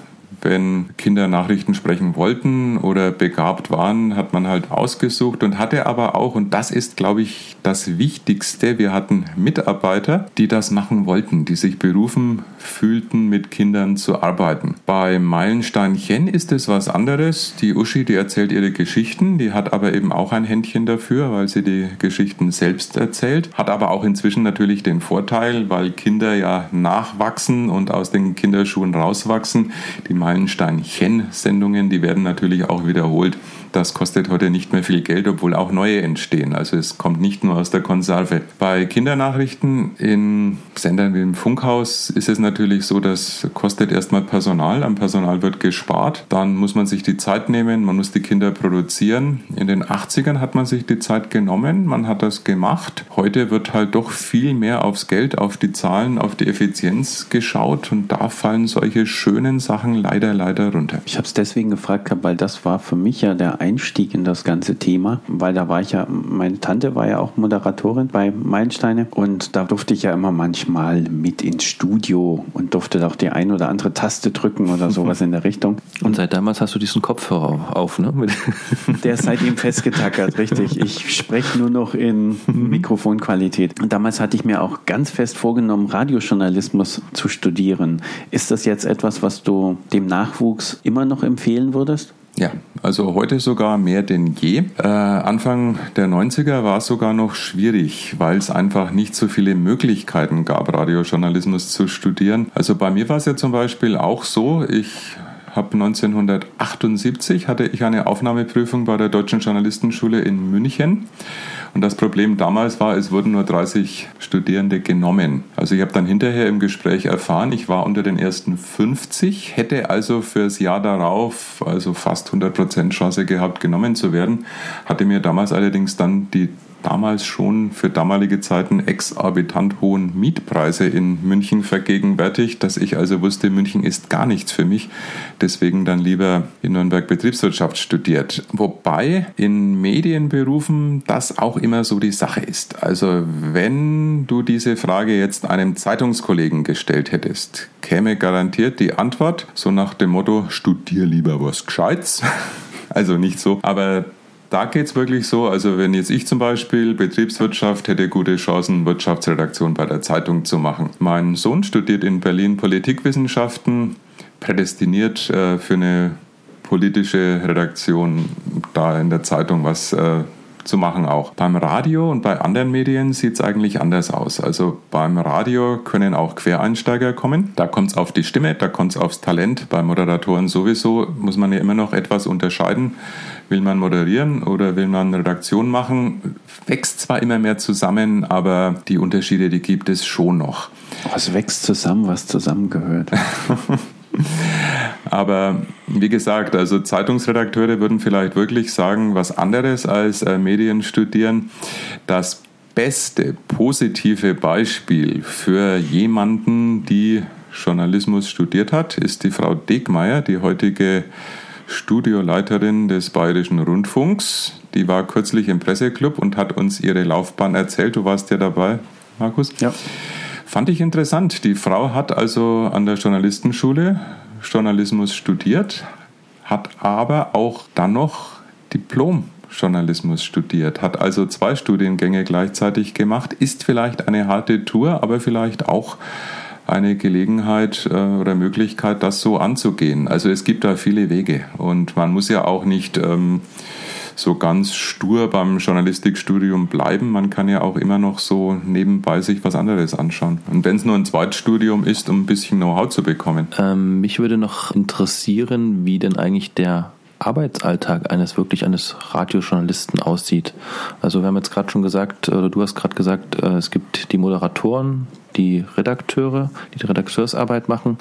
wenn Kinder Nachrichten sprechen wollten oder begabt waren, hat man halt ausgesucht und hatte aber auch, und das ist, glaube ich, das Wichtigste, wir hatten Mitarbeiter, die das machen wollten, die sich berufen fühlten, mit Kindern zu arbeiten. Bei Meilensteinchen ist es was anderes. Die Uschi, die erzählt ihre Geschichten, die hat aber eben auch ein Händchen dafür, weil sie die Geschichten selbst erzählt, hat aber auch inzwischen natürlich den Vorteil, weil Kinder ja nachwachsen und aus den Kinderschuhen rauswachsen. Die Meilensteinchen-Sendungen, die werden natürlich auch wiederholt das kostet heute nicht mehr viel Geld, obwohl auch neue entstehen. Also es kommt nicht nur aus der Konserve. Bei Kindernachrichten in Sendern wie im Funkhaus ist es natürlich so, dass kostet erstmal Personal. Am Personal wird gespart. Dann muss man sich die Zeit nehmen, man muss die Kinder produzieren. In den 80ern hat man sich die Zeit genommen, man hat das gemacht. Heute wird halt doch viel mehr aufs Geld, auf die Zahlen, auf die Effizienz geschaut und da fallen solche schönen Sachen leider, leider runter. Ich habe es deswegen gefragt, weil das war für mich ja der Einstieg in das ganze Thema, weil da war ich ja, meine Tante war ja auch Moderatorin bei Meilensteine und da durfte ich ja immer manchmal mit ins Studio und durfte auch die ein oder andere Taste drücken oder sowas in der Richtung. Und seit damals hast du diesen Kopfhörer auf, ne? Der ist seitdem festgetackert, richtig. Ich spreche nur noch in Mikrofonqualität. Und damals hatte ich mir auch ganz fest vorgenommen, Radiojournalismus zu studieren. Ist das jetzt etwas, was du dem Nachwuchs immer noch empfehlen würdest? Ja, also heute sogar mehr denn je. Äh, Anfang der 90er war es sogar noch schwierig, weil es einfach nicht so viele Möglichkeiten gab, Radiojournalismus zu studieren. Also bei mir war es ja zum Beispiel auch so, ich habe 1978 hatte ich eine Aufnahmeprüfung bei der Deutschen Journalistenschule in München. Und das Problem damals war, es wurden nur 30 Studierende genommen. Also ich habe dann hinterher im Gespräch erfahren, ich war unter den ersten 50, hätte also fürs Jahr darauf also fast 100% Chance gehabt, genommen zu werden, hatte mir damals allerdings dann die damals schon für damalige Zeiten exorbitant hohen Mietpreise in München vergegenwärtigt, dass ich also wusste, München ist gar nichts für mich. Deswegen dann lieber in Nürnberg Betriebswirtschaft studiert. Wobei in Medienberufen das auch immer so die Sache ist. Also wenn du diese Frage jetzt einem Zeitungskollegen gestellt hättest, käme garantiert die Antwort so nach dem Motto, studier lieber was Gescheites. Also nicht so, aber da geht es wirklich so, also wenn jetzt ich zum Beispiel Betriebswirtschaft hätte gute Chancen, Wirtschaftsredaktion bei der Zeitung zu machen. Mein Sohn studiert in Berlin Politikwissenschaften, prädestiniert äh, für eine politische Redaktion da in der Zeitung was äh, zu machen auch. Beim Radio und bei anderen Medien sieht es eigentlich anders aus. Also beim Radio können auch Quereinsteiger kommen. Da kommt es auf die Stimme, da kommt es aufs Talent. Bei Moderatoren sowieso muss man ja immer noch etwas unterscheiden. Will man moderieren oder will man Redaktion machen? Wächst zwar immer mehr zusammen, aber die Unterschiede, die gibt es schon noch. Was wächst zusammen, was zusammengehört? Aber wie gesagt, also Zeitungsredakteure würden vielleicht wirklich sagen, was anderes als äh, Medien studieren. Das beste positive Beispiel für jemanden, die Journalismus studiert hat, ist die Frau Degmeier, die heutige Studioleiterin des Bayerischen Rundfunks. Die war kürzlich im Presseclub und hat uns ihre Laufbahn erzählt. Du warst ja dabei, Markus? Ja. Fand ich interessant. Die Frau hat also an der Journalistenschule Journalismus studiert, hat aber auch dann noch Diplom Journalismus studiert, hat also zwei Studiengänge gleichzeitig gemacht, ist vielleicht eine harte Tour, aber vielleicht auch eine Gelegenheit äh, oder Möglichkeit, das so anzugehen. Also es gibt da viele Wege und man muss ja auch nicht ähm, so ganz stur beim Journalistikstudium bleiben. Man kann ja auch immer noch so nebenbei sich was anderes anschauen. Und wenn es nur ein Zweitstudium ist, um ein bisschen Know-how zu bekommen. Ähm, mich würde noch interessieren, wie denn eigentlich der Arbeitsalltag eines wirklich eines Radiojournalisten aussieht. Also wir haben jetzt gerade schon gesagt, oder du hast gerade gesagt, äh, es gibt die Moderatoren, die Redakteure, die die Redakteursarbeit machen.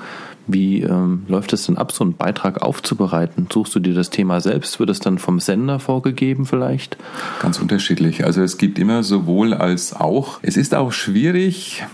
Wie ähm, läuft es denn ab, so einen Beitrag aufzubereiten? Suchst du dir das Thema selbst? Wird es dann vom Sender vorgegeben vielleicht? Ganz unterschiedlich. Also es gibt immer sowohl als auch. Es ist auch schwierig,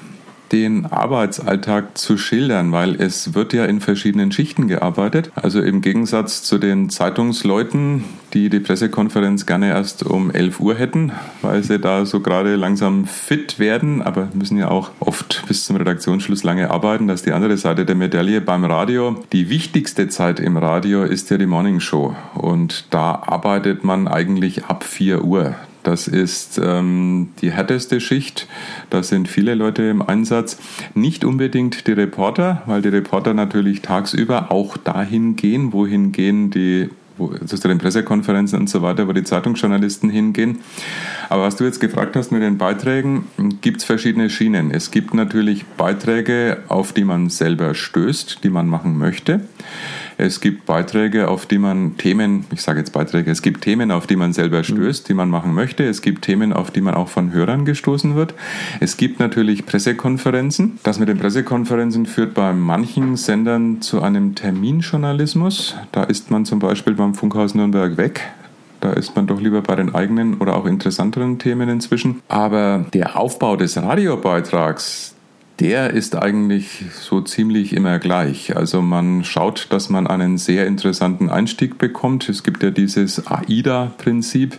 den Arbeitsalltag zu schildern, weil es wird ja in verschiedenen Schichten gearbeitet. Also im Gegensatz zu den Zeitungsleuten, die die Pressekonferenz gerne erst um 11 Uhr hätten, weil sie da so gerade langsam fit werden, aber müssen ja auch oft bis zum Redaktionsschluss lange arbeiten. Das ist die andere Seite der Medaille beim Radio. Die wichtigste Zeit im Radio ist ja die Morning Show und da arbeitet man eigentlich ab 4 Uhr. Das ist ähm, die härteste Schicht. Da sind viele Leute im Einsatz. Nicht unbedingt die Reporter, weil die Reporter natürlich tagsüber auch dahin gehen, wohin gehen die also zu den Pressekonferenzen und so weiter, wo die Zeitungsjournalisten hingehen. Aber was du jetzt gefragt hast mit den Beiträgen, gibt es verschiedene Schienen. Es gibt natürlich Beiträge, auf die man selber stößt, die man machen möchte. Es gibt Beiträge, auf die man Themen, ich sage jetzt Beiträge, es gibt Themen, auf die man selber stößt, die man machen möchte. Es gibt Themen, auf die man auch von Hörern gestoßen wird. Es gibt natürlich Pressekonferenzen. Das mit den Pressekonferenzen führt bei manchen Sendern zu einem Terminjournalismus. Da ist man zum Beispiel beim Funkhaus Nürnberg weg. Da ist man doch lieber bei den eigenen oder auch interessanteren Themen inzwischen. Aber der Aufbau des Radiobeitrags, der ist eigentlich so ziemlich immer gleich. Also man schaut, dass man einen sehr interessanten Einstieg bekommt. Es gibt ja dieses AIDA-Prinzip.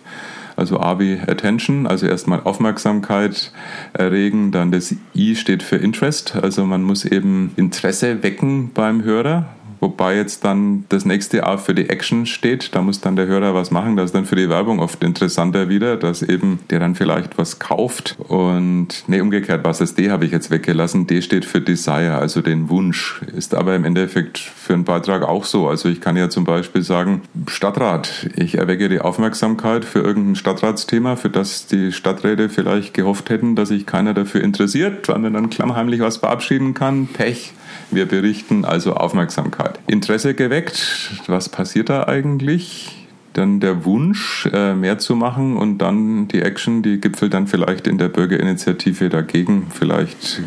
Also A wie Attention, also erstmal Aufmerksamkeit erregen, dann das I steht für Interest, also man muss eben Interesse wecken beim Hörer, Wobei jetzt dann das nächste A für die Action steht. Da muss dann der Hörer was machen. Das ist dann für die Werbung oft interessanter wieder, dass eben der dann vielleicht was kauft. Und nee, umgekehrt, was das D habe ich jetzt weggelassen. D steht für Desire, also den Wunsch. Ist aber im Endeffekt für einen Beitrag auch so. Also ich kann ja zum Beispiel sagen, Stadtrat. Ich erwecke die Aufmerksamkeit für irgendein Stadtratsthema, für das die Stadträte vielleicht gehofft hätten, dass sich keiner dafür interessiert, weil man dann klammheimlich was verabschieden kann. Pech. Wir berichten also Aufmerksamkeit. Interesse geweckt, was passiert da eigentlich? Dann der Wunsch, äh, mehr zu machen und dann die Action, die gipfelt dann vielleicht in der Bürgerinitiative dagegen, vielleicht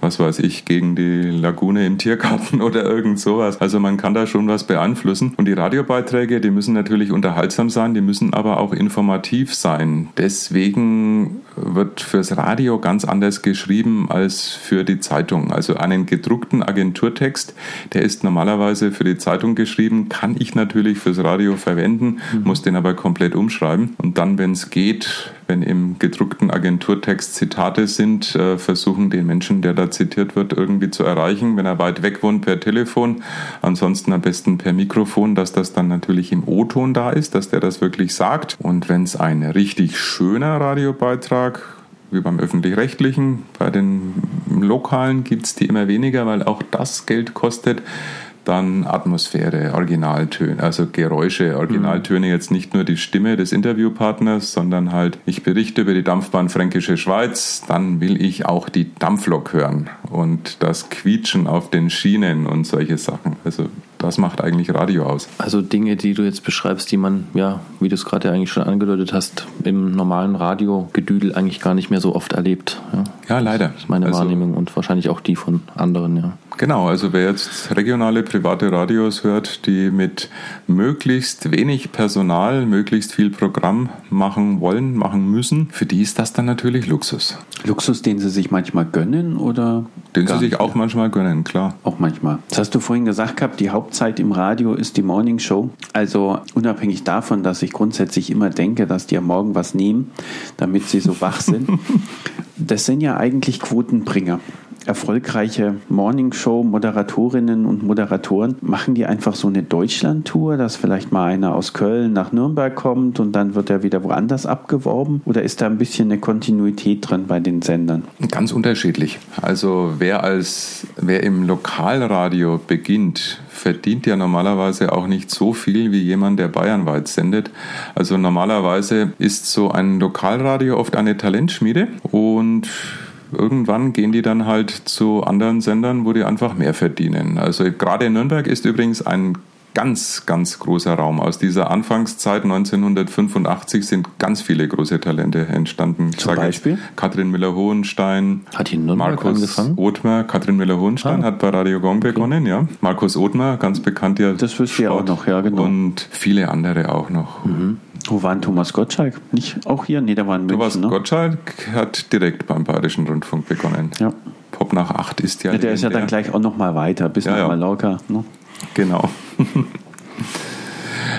was weiß ich, gegen die Lagune im Tiergarten oder irgend sowas. Also man kann da schon was beeinflussen. Und die Radiobeiträge, die müssen natürlich unterhaltsam sein, die müssen aber auch informativ sein. Deswegen wird fürs Radio ganz anders geschrieben als für die Zeitung. Also einen gedruckten Agenturtext, der ist normalerweise für die Zeitung geschrieben, kann ich natürlich fürs Radio verwenden, mhm. muss den aber komplett umschreiben. Und dann, wenn es geht, wenn im gedruckten Agenturtext Zitate sind, äh, versuchen den Menschen, der da zitiert wird, irgendwie zu erreichen. Wenn er weit weg wohnt, per Telefon, ansonsten am besten per Mikrofon, dass das dann natürlich im O-Ton da ist, dass der das wirklich sagt. Und wenn es ein richtig schöner Radiobeitrag wie beim öffentlich-rechtlichen. Bei den lokalen gibt es die immer weniger, weil auch das Geld kostet dann Atmosphäre, Originaltöne, also Geräusche, Originaltöne, mhm. jetzt nicht nur die Stimme des Interviewpartners, sondern halt, ich berichte über die Dampfbahn Fränkische Schweiz, dann will ich auch die Dampflok hören und das Quietschen auf den Schienen und solche Sachen. Also das macht eigentlich Radio aus. Also Dinge, die du jetzt beschreibst, die man, ja, wie du es gerade eigentlich schon angedeutet hast, im normalen Radiogedüdel eigentlich gar nicht mehr so oft erlebt. Ja, ja leider. Das ist meine also, Wahrnehmung und wahrscheinlich auch die von anderen, ja. Genau, also wer jetzt regionale private Radios hört, die mit möglichst wenig Personal, möglichst viel Programm machen wollen, machen müssen, für die ist das dann natürlich Luxus. Luxus, den sie sich manchmal gönnen oder? Den sie sich auch manchmal gönnen, klar. Auch manchmal. Das hast du vorhin gesagt gehabt, die Hauptzeit im Radio ist die Morning Show. Also unabhängig davon, dass ich grundsätzlich immer denke, dass die am Morgen was nehmen, damit sie so wach sind. das sind ja eigentlich Quotenbringer erfolgreiche Morningshow-Moderatorinnen und Moderatoren, machen die einfach so eine Deutschland-Tour, dass vielleicht mal einer aus Köln nach Nürnberg kommt und dann wird er wieder woanders abgeworben? Oder ist da ein bisschen eine Kontinuität drin bei den Sendern? Ganz unterschiedlich. Also wer als wer im Lokalradio beginnt, verdient ja normalerweise auch nicht so viel wie jemand, der bayernweit sendet. Also normalerweise ist so ein Lokalradio oft eine Talentschmiede und irgendwann gehen die dann halt zu anderen Sendern, wo die einfach mehr verdienen. Also gerade in Nürnberg ist übrigens ein ganz, ganz großer Raum. Aus dieser Anfangszeit 1985 sind ganz viele große Talente entstanden. Zum Beispiel? Katrin Müller-Hohenstein, hat in Nürnberg Markus angefangen? Othmer. Katrin Müller-Hohenstein ah. hat bei Radio Gong begonnen, ja. Markus Othmer, ganz bekannt ja. Das wüsste ich auch noch, ja, genau. Und viele andere auch noch. Mhm. Wo war Thomas Gottschalk? Nicht auch hier? Nee, der war in München, Thomas ne? Gottschalk hat direkt beim Bayerischen Rundfunk begonnen. Ja. Pop nach acht ist ja. ja der ist ja dann gleich auch noch mal weiter, bis ja, nach. Mallorca. Ne? Genau.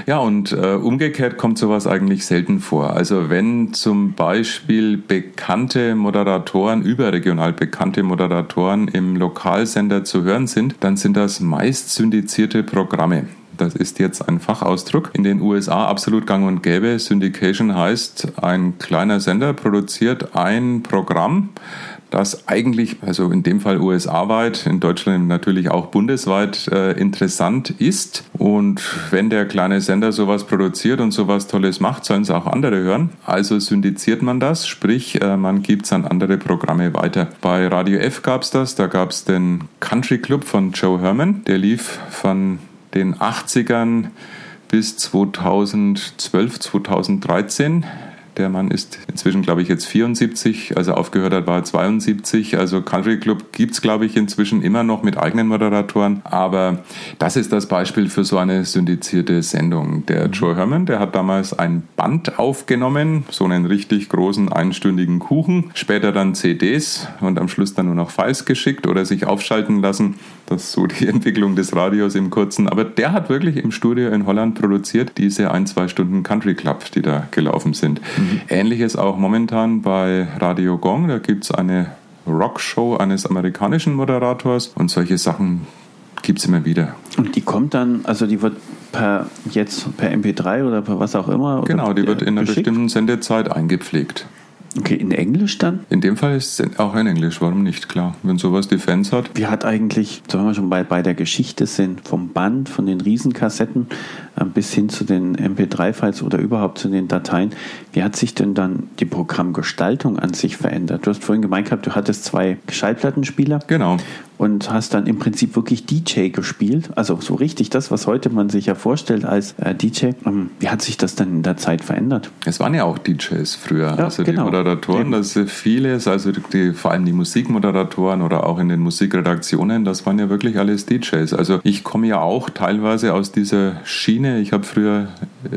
Ja, und äh, umgekehrt kommt sowas eigentlich selten vor. Also wenn zum Beispiel bekannte Moderatoren, überregional bekannte Moderatoren im Lokalsender zu hören sind, dann sind das meist syndizierte Programme. Das ist jetzt ein Fachausdruck. In den USA absolut gang und gäbe. Syndication heißt, ein kleiner Sender produziert ein Programm, das eigentlich, also in dem Fall USA-weit, in Deutschland natürlich auch bundesweit äh, interessant ist. Und wenn der kleine Sender sowas produziert und sowas Tolles macht, sollen es auch andere hören. Also syndiziert man das, sprich, äh, man gibt es an andere Programme weiter. Bei Radio F gab es das, da gab es den Country Club von Joe Herman, der lief von den 80ern bis 2012, 2013 der Mann ist inzwischen, glaube ich, jetzt 74, also aufgehört hat, war er 72. Also Country Club gibt es, glaube ich, inzwischen immer noch mit eigenen Moderatoren. Aber das ist das Beispiel für so eine syndizierte Sendung. Der mhm. Joe Herman, der hat damals ein Band aufgenommen, so einen richtig großen einstündigen Kuchen, später dann CDs und am Schluss dann nur noch Files geschickt oder sich aufschalten lassen. Das ist so die Entwicklung des Radios im Kurzen. Aber der hat wirklich im Studio in Holland produziert, diese ein, zwei Stunden Country Club, die da gelaufen sind. Mhm. Ähnliches auch momentan bei Radio Gong. Da gibt es eine Rockshow eines amerikanischen Moderators und solche Sachen gibt es immer wieder. Und die kommt dann, also die wird per jetzt per MP3 oder per was auch immer? Genau, die wird in einer geschickt? bestimmten Sendezeit eingepflegt. Okay, in Englisch dann? In dem Fall ist es auch in Englisch, warum nicht, klar, wenn sowas die Fans hat. Wie hat eigentlich, wenn wir schon bei, bei der Geschichte sind, vom Band, von den Riesenkassetten bis hin zu den MP3-Files oder überhaupt zu den Dateien, wie hat sich denn dann die Programmgestaltung an sich verändert? Du hast vorhin gemeint gehabt, du hattest zwei Schallplattenspieler. Genau und hast dann im Prinzip wirklich DJ gespielt. Also so richtig das, was heute man sich ja vorstellt als äh, DJ. Ähm, wie hat sich das dann in der Zeit verändert? Es waren ja auch DJs früher, ja, also genau. die Moderatoren, das ist vieles, also die, vor allem die Musikmoderatoren oder auch in den Musikredaktionen, das waren ja wirklich alles DJs. Also ich komme ja auch teilweise aus dieser Schiene. Ich habe früher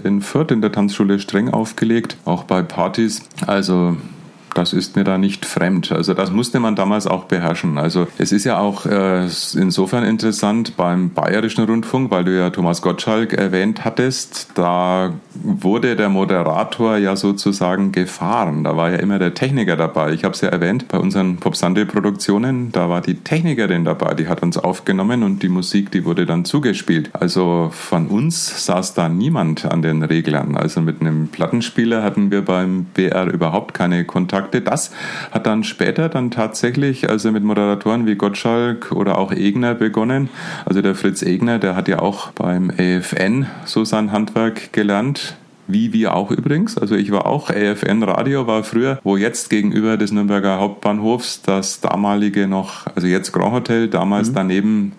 in Fürth in der Tanzschule streng aufgelegt, auch bei Partys. Also das ist mir da nicht fremd. Also das musste man damals auch beherrschen. Also es ist ja auch äh, insofern interessant beim Bayerischen Rundfunk, weil du ja Thomas Gottschalk erwähnt hattest. Da wurde der Moderator ja sozusagen gefahren. Da war ja immer der Techniker dabei. Ich habe es ja erwähnt bei unseren Popsande-Produktionen. Da war die Technikerin dabei. Die hat uns aufgenommen und die Musik, die wurde dann zugespielt. Also von uns saß da niemand an den Reglern. Also mit einem Plattenspieler hatten wir beim BR überhaupt keine Kontakte Kontakte. Das hat dann später dann tatsächlich, also mit Moderatoren wie Gottschalk oder auch Egner begonnen. Also der Fritz Egner, der hat ja auch beim AFN so sein Handwerk gelernt. Wie wir auch übrigens. Also ich war auch AFN Radio, war früher, wo jetzt gegenüber des Nürnberger Hauptbahnhofs das damalige noch, also jetzt Grand Hotel, damals mhm. daneben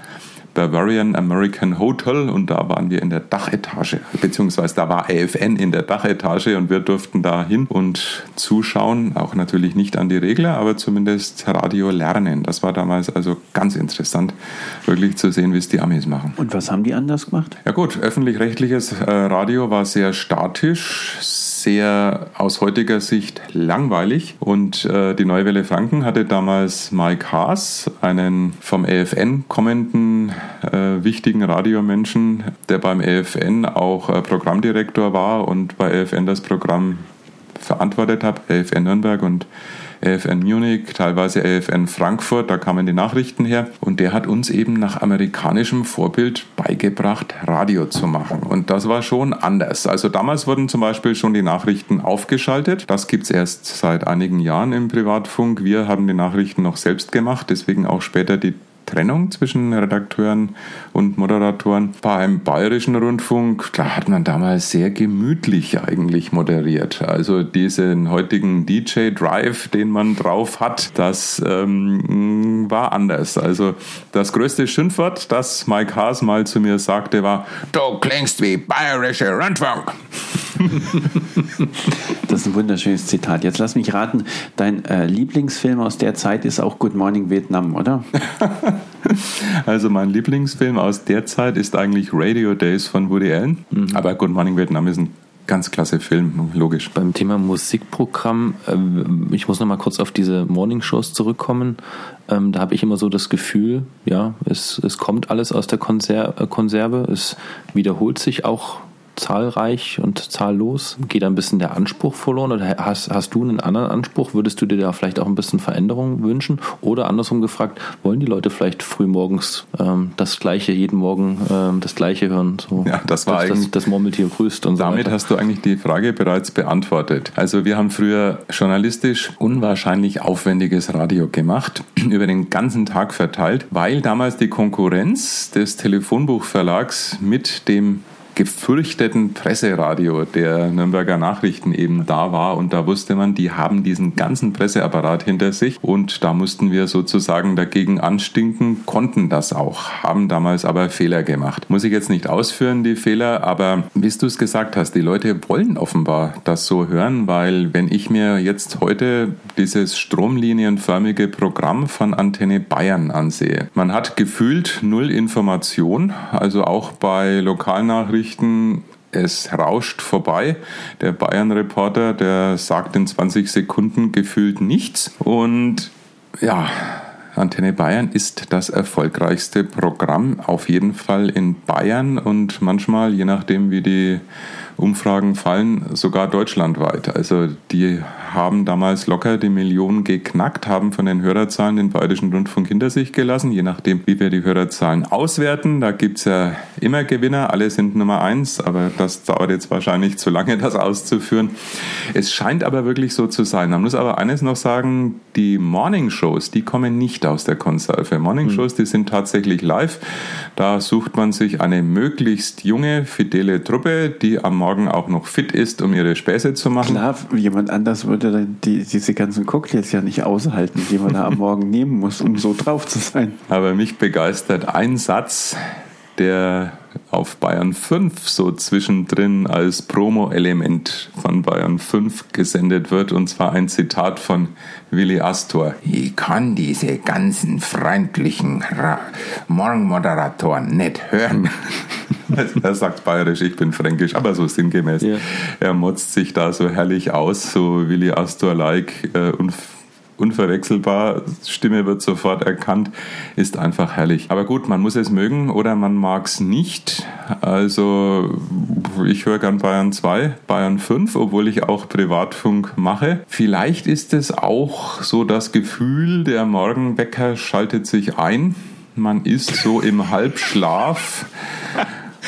Bavarian American Hotel und da waren wir in der Dachetage, beziehungsweise da war AFN in der Dachetage und wir durften da hin und zuschauen, auch natürlich nicht an die Regler, aber zumindest Radio lernen. Das war damals also ganz interessant, wirklich zu sehen, wie es die Amis machen. Und was haben die anders gemacht? Ja gut, öffentlich-rechtliches äh, Radio war sehr statisch, sehr aus heutiger Sicht langweilig. Und äh, die Neue Welle Franken hatte damals Mike Haas, einen vom EFN kommenden äh, wichtigen Radiomenschen, der beim EFN auch äh, Programmdirektor war und bei EFN das Programm verantwortet hat, EFN Nürnberg und AFN Munich, teilweise AFN Frankfurt, da kamen die Nachrichten her. Und der hat uns eben nach amerikanischem Vorbild beigebracht, Radio zu machen. Und das war schon anders. Also damals wurden zum Beispiel schon die Nachrichten aufgeschaltet. Das gibt es erst seit einigen Jahren im Privatfunk. Wir haben die Nachrichten noch selbst gemacht, deswegen auch später die Trennung zwischen Redakteuren und Moderatoren. Beim Bayerischen Rundfunk, da hat man damals sehr gemütlich eigentlich moderiert. Also diesen heutigen DJ-Drive, den man drauf hat, das ähm, war anders. Also das größte Schimpfwort, das Mike Haas mal zu mir sagte, war, du klingst wie Bayerischer Rundfunk. das ist ein wunderschönes Zitat. Jetzt lass mich raten, dein äh, Lieblingsfilm aus der Zeit ist auch Good Morning Vietnam, oder? Also mein Lieblingsfilm aus der Zeit ist eigentlich Radio Days von Woody Allen. Mhm. Aber Good Morning Vietnam ist ein ganz klasse Film, logisch. Beim Thema Musikprogramm, äh, ich muss noch mal kurz auf diese Morning-Shows zurückkommen. Ähm, da habe ich immer so das Gefühl, ja, es, es kommt alles aus der äh, Konserve, es wiederholt sich auch zahlreich und zahllos? Geht da ein bisschen der Anspruch verloren oder hast, hast du einen anderen Anspruch? Würdest du dir da vielleicht auch ein bisschen Veränderung wünschen? Oder andersrum gefragt, wollen die Leute vielleicht früh morgens ähm, das Gleiche, jeden Morgen ähm, das Gleiche hören? So, ja, das war das, eigentlich. Das, Murmeltier grüßt und so Damit weiter. hast du eigentlich die Frage bereits beantwortet. Also, wir haben früher journalistisch unwahrscheinlich aufwendiges Radio gemacht, über den ganzen Tag verteilt, weil damals die Konkurrenz des Telefonbuchverlags mit dem gefürchteten Presseradio der Nürnberger Nachrichten eben da war. Und da wusste man, die haben diesen ganzen Presseapparat hinter sich. Und da mussten wir sozusagen dagegen anstinken, konnten das auch, haben damals aber Fehler gemacht. Muss ich jetzt nicht ausführen, die Fehler, aber wie du es gesagt hast, die Leute wollen offenbar das so hören, weil wenn ich mir jetzt heute dieses stromlinienförmige Programm von Antenne Bayern ansehe, man hat gefühlt null Information, also auch bei Lokalnachrichten es rauscht vorbei. Der Bayern-Reporter, der sagt in 20 Sekunden gefühlt nichts. Und ja, Antenne Bayern ist das erfolgreichste Programm auf jeden Fall in Bayern und manchmal, je nachdem wie die Umfragen fallen sogar deutschlandweit. Also die haben damals locker die Millionen geknackt, haben von den Hörerzahlen den Bayerischen Rundfunk hinter sich gelassen, je nachdem, wie wir die Hörerzahlen auswerten. Da gibt es ja immer Gewinner, alle sind Nummer eins, aber das dauert jetzt wahrscheinlich zu lange, das auszuführen. Es scheint aber wirklich so zu sein. Man muss aber eines noch sagen, die Morning-Shows, die kommen nicht aus der Konserve. Morning-Shows, die sind tatsächlich live. Da sucht man sich eine möglichst junge, fidele Truppe, die am Morgen auch noch fit ist, um ihre Späße zu machen. Klar, jemand anders würde dann die, diese ganzen Cocktails ja nicht aushalten, die man da am Morgen nehmen muss, um so drauf zu sein. Aber mich begeistert ein Satz, der auf Bayern 5 so zwischendrin als Promo-Element von Bayern 5 gesendet wird, und zwar ein Zitat von Willi Astor. Ich kann diese ganzen freundlichen Morgenmoderatoren nicht hören. er sagt bayerisch, ich bin fränkisch, aber so sinngemäß. Ja. Er motzt sich da so herrlich aus, so Willi Astor-like äh, und unverwechselbar, Stimme wird sofort erkannt, ist einfach herrlich. Aber gut, man muss es mögen oder man mag es nicht. Also ich höre gern Bayern 2, Bayern 5, obwohl ich auch Privatfunk mache. Vielleicht ist es auch so das Gefühl, der Morgenwecker schaltet sich ein. Man ist so im Halbschlaf.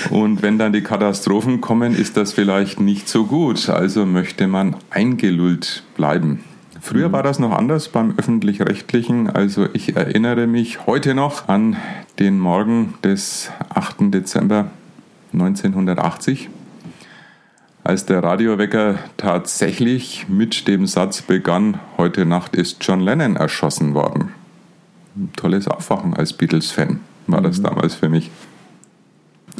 Und wenn dann die Katastrophen kommen, ist das vielleicht nicht so gut. Also möchte man eingelullt bleiben. Früher war das noch anders beim öffentlich-rechtlichen. Also ich erinnere mich heute noch an den Morgen des 8. Dezember 1980, als der Radiowecker tatsächlich mit dem Satz begann, heute Nacht ist John Lennon erschossen worden. tolles Aufwachen als Beatles-Fan war das mhm. damals für mich.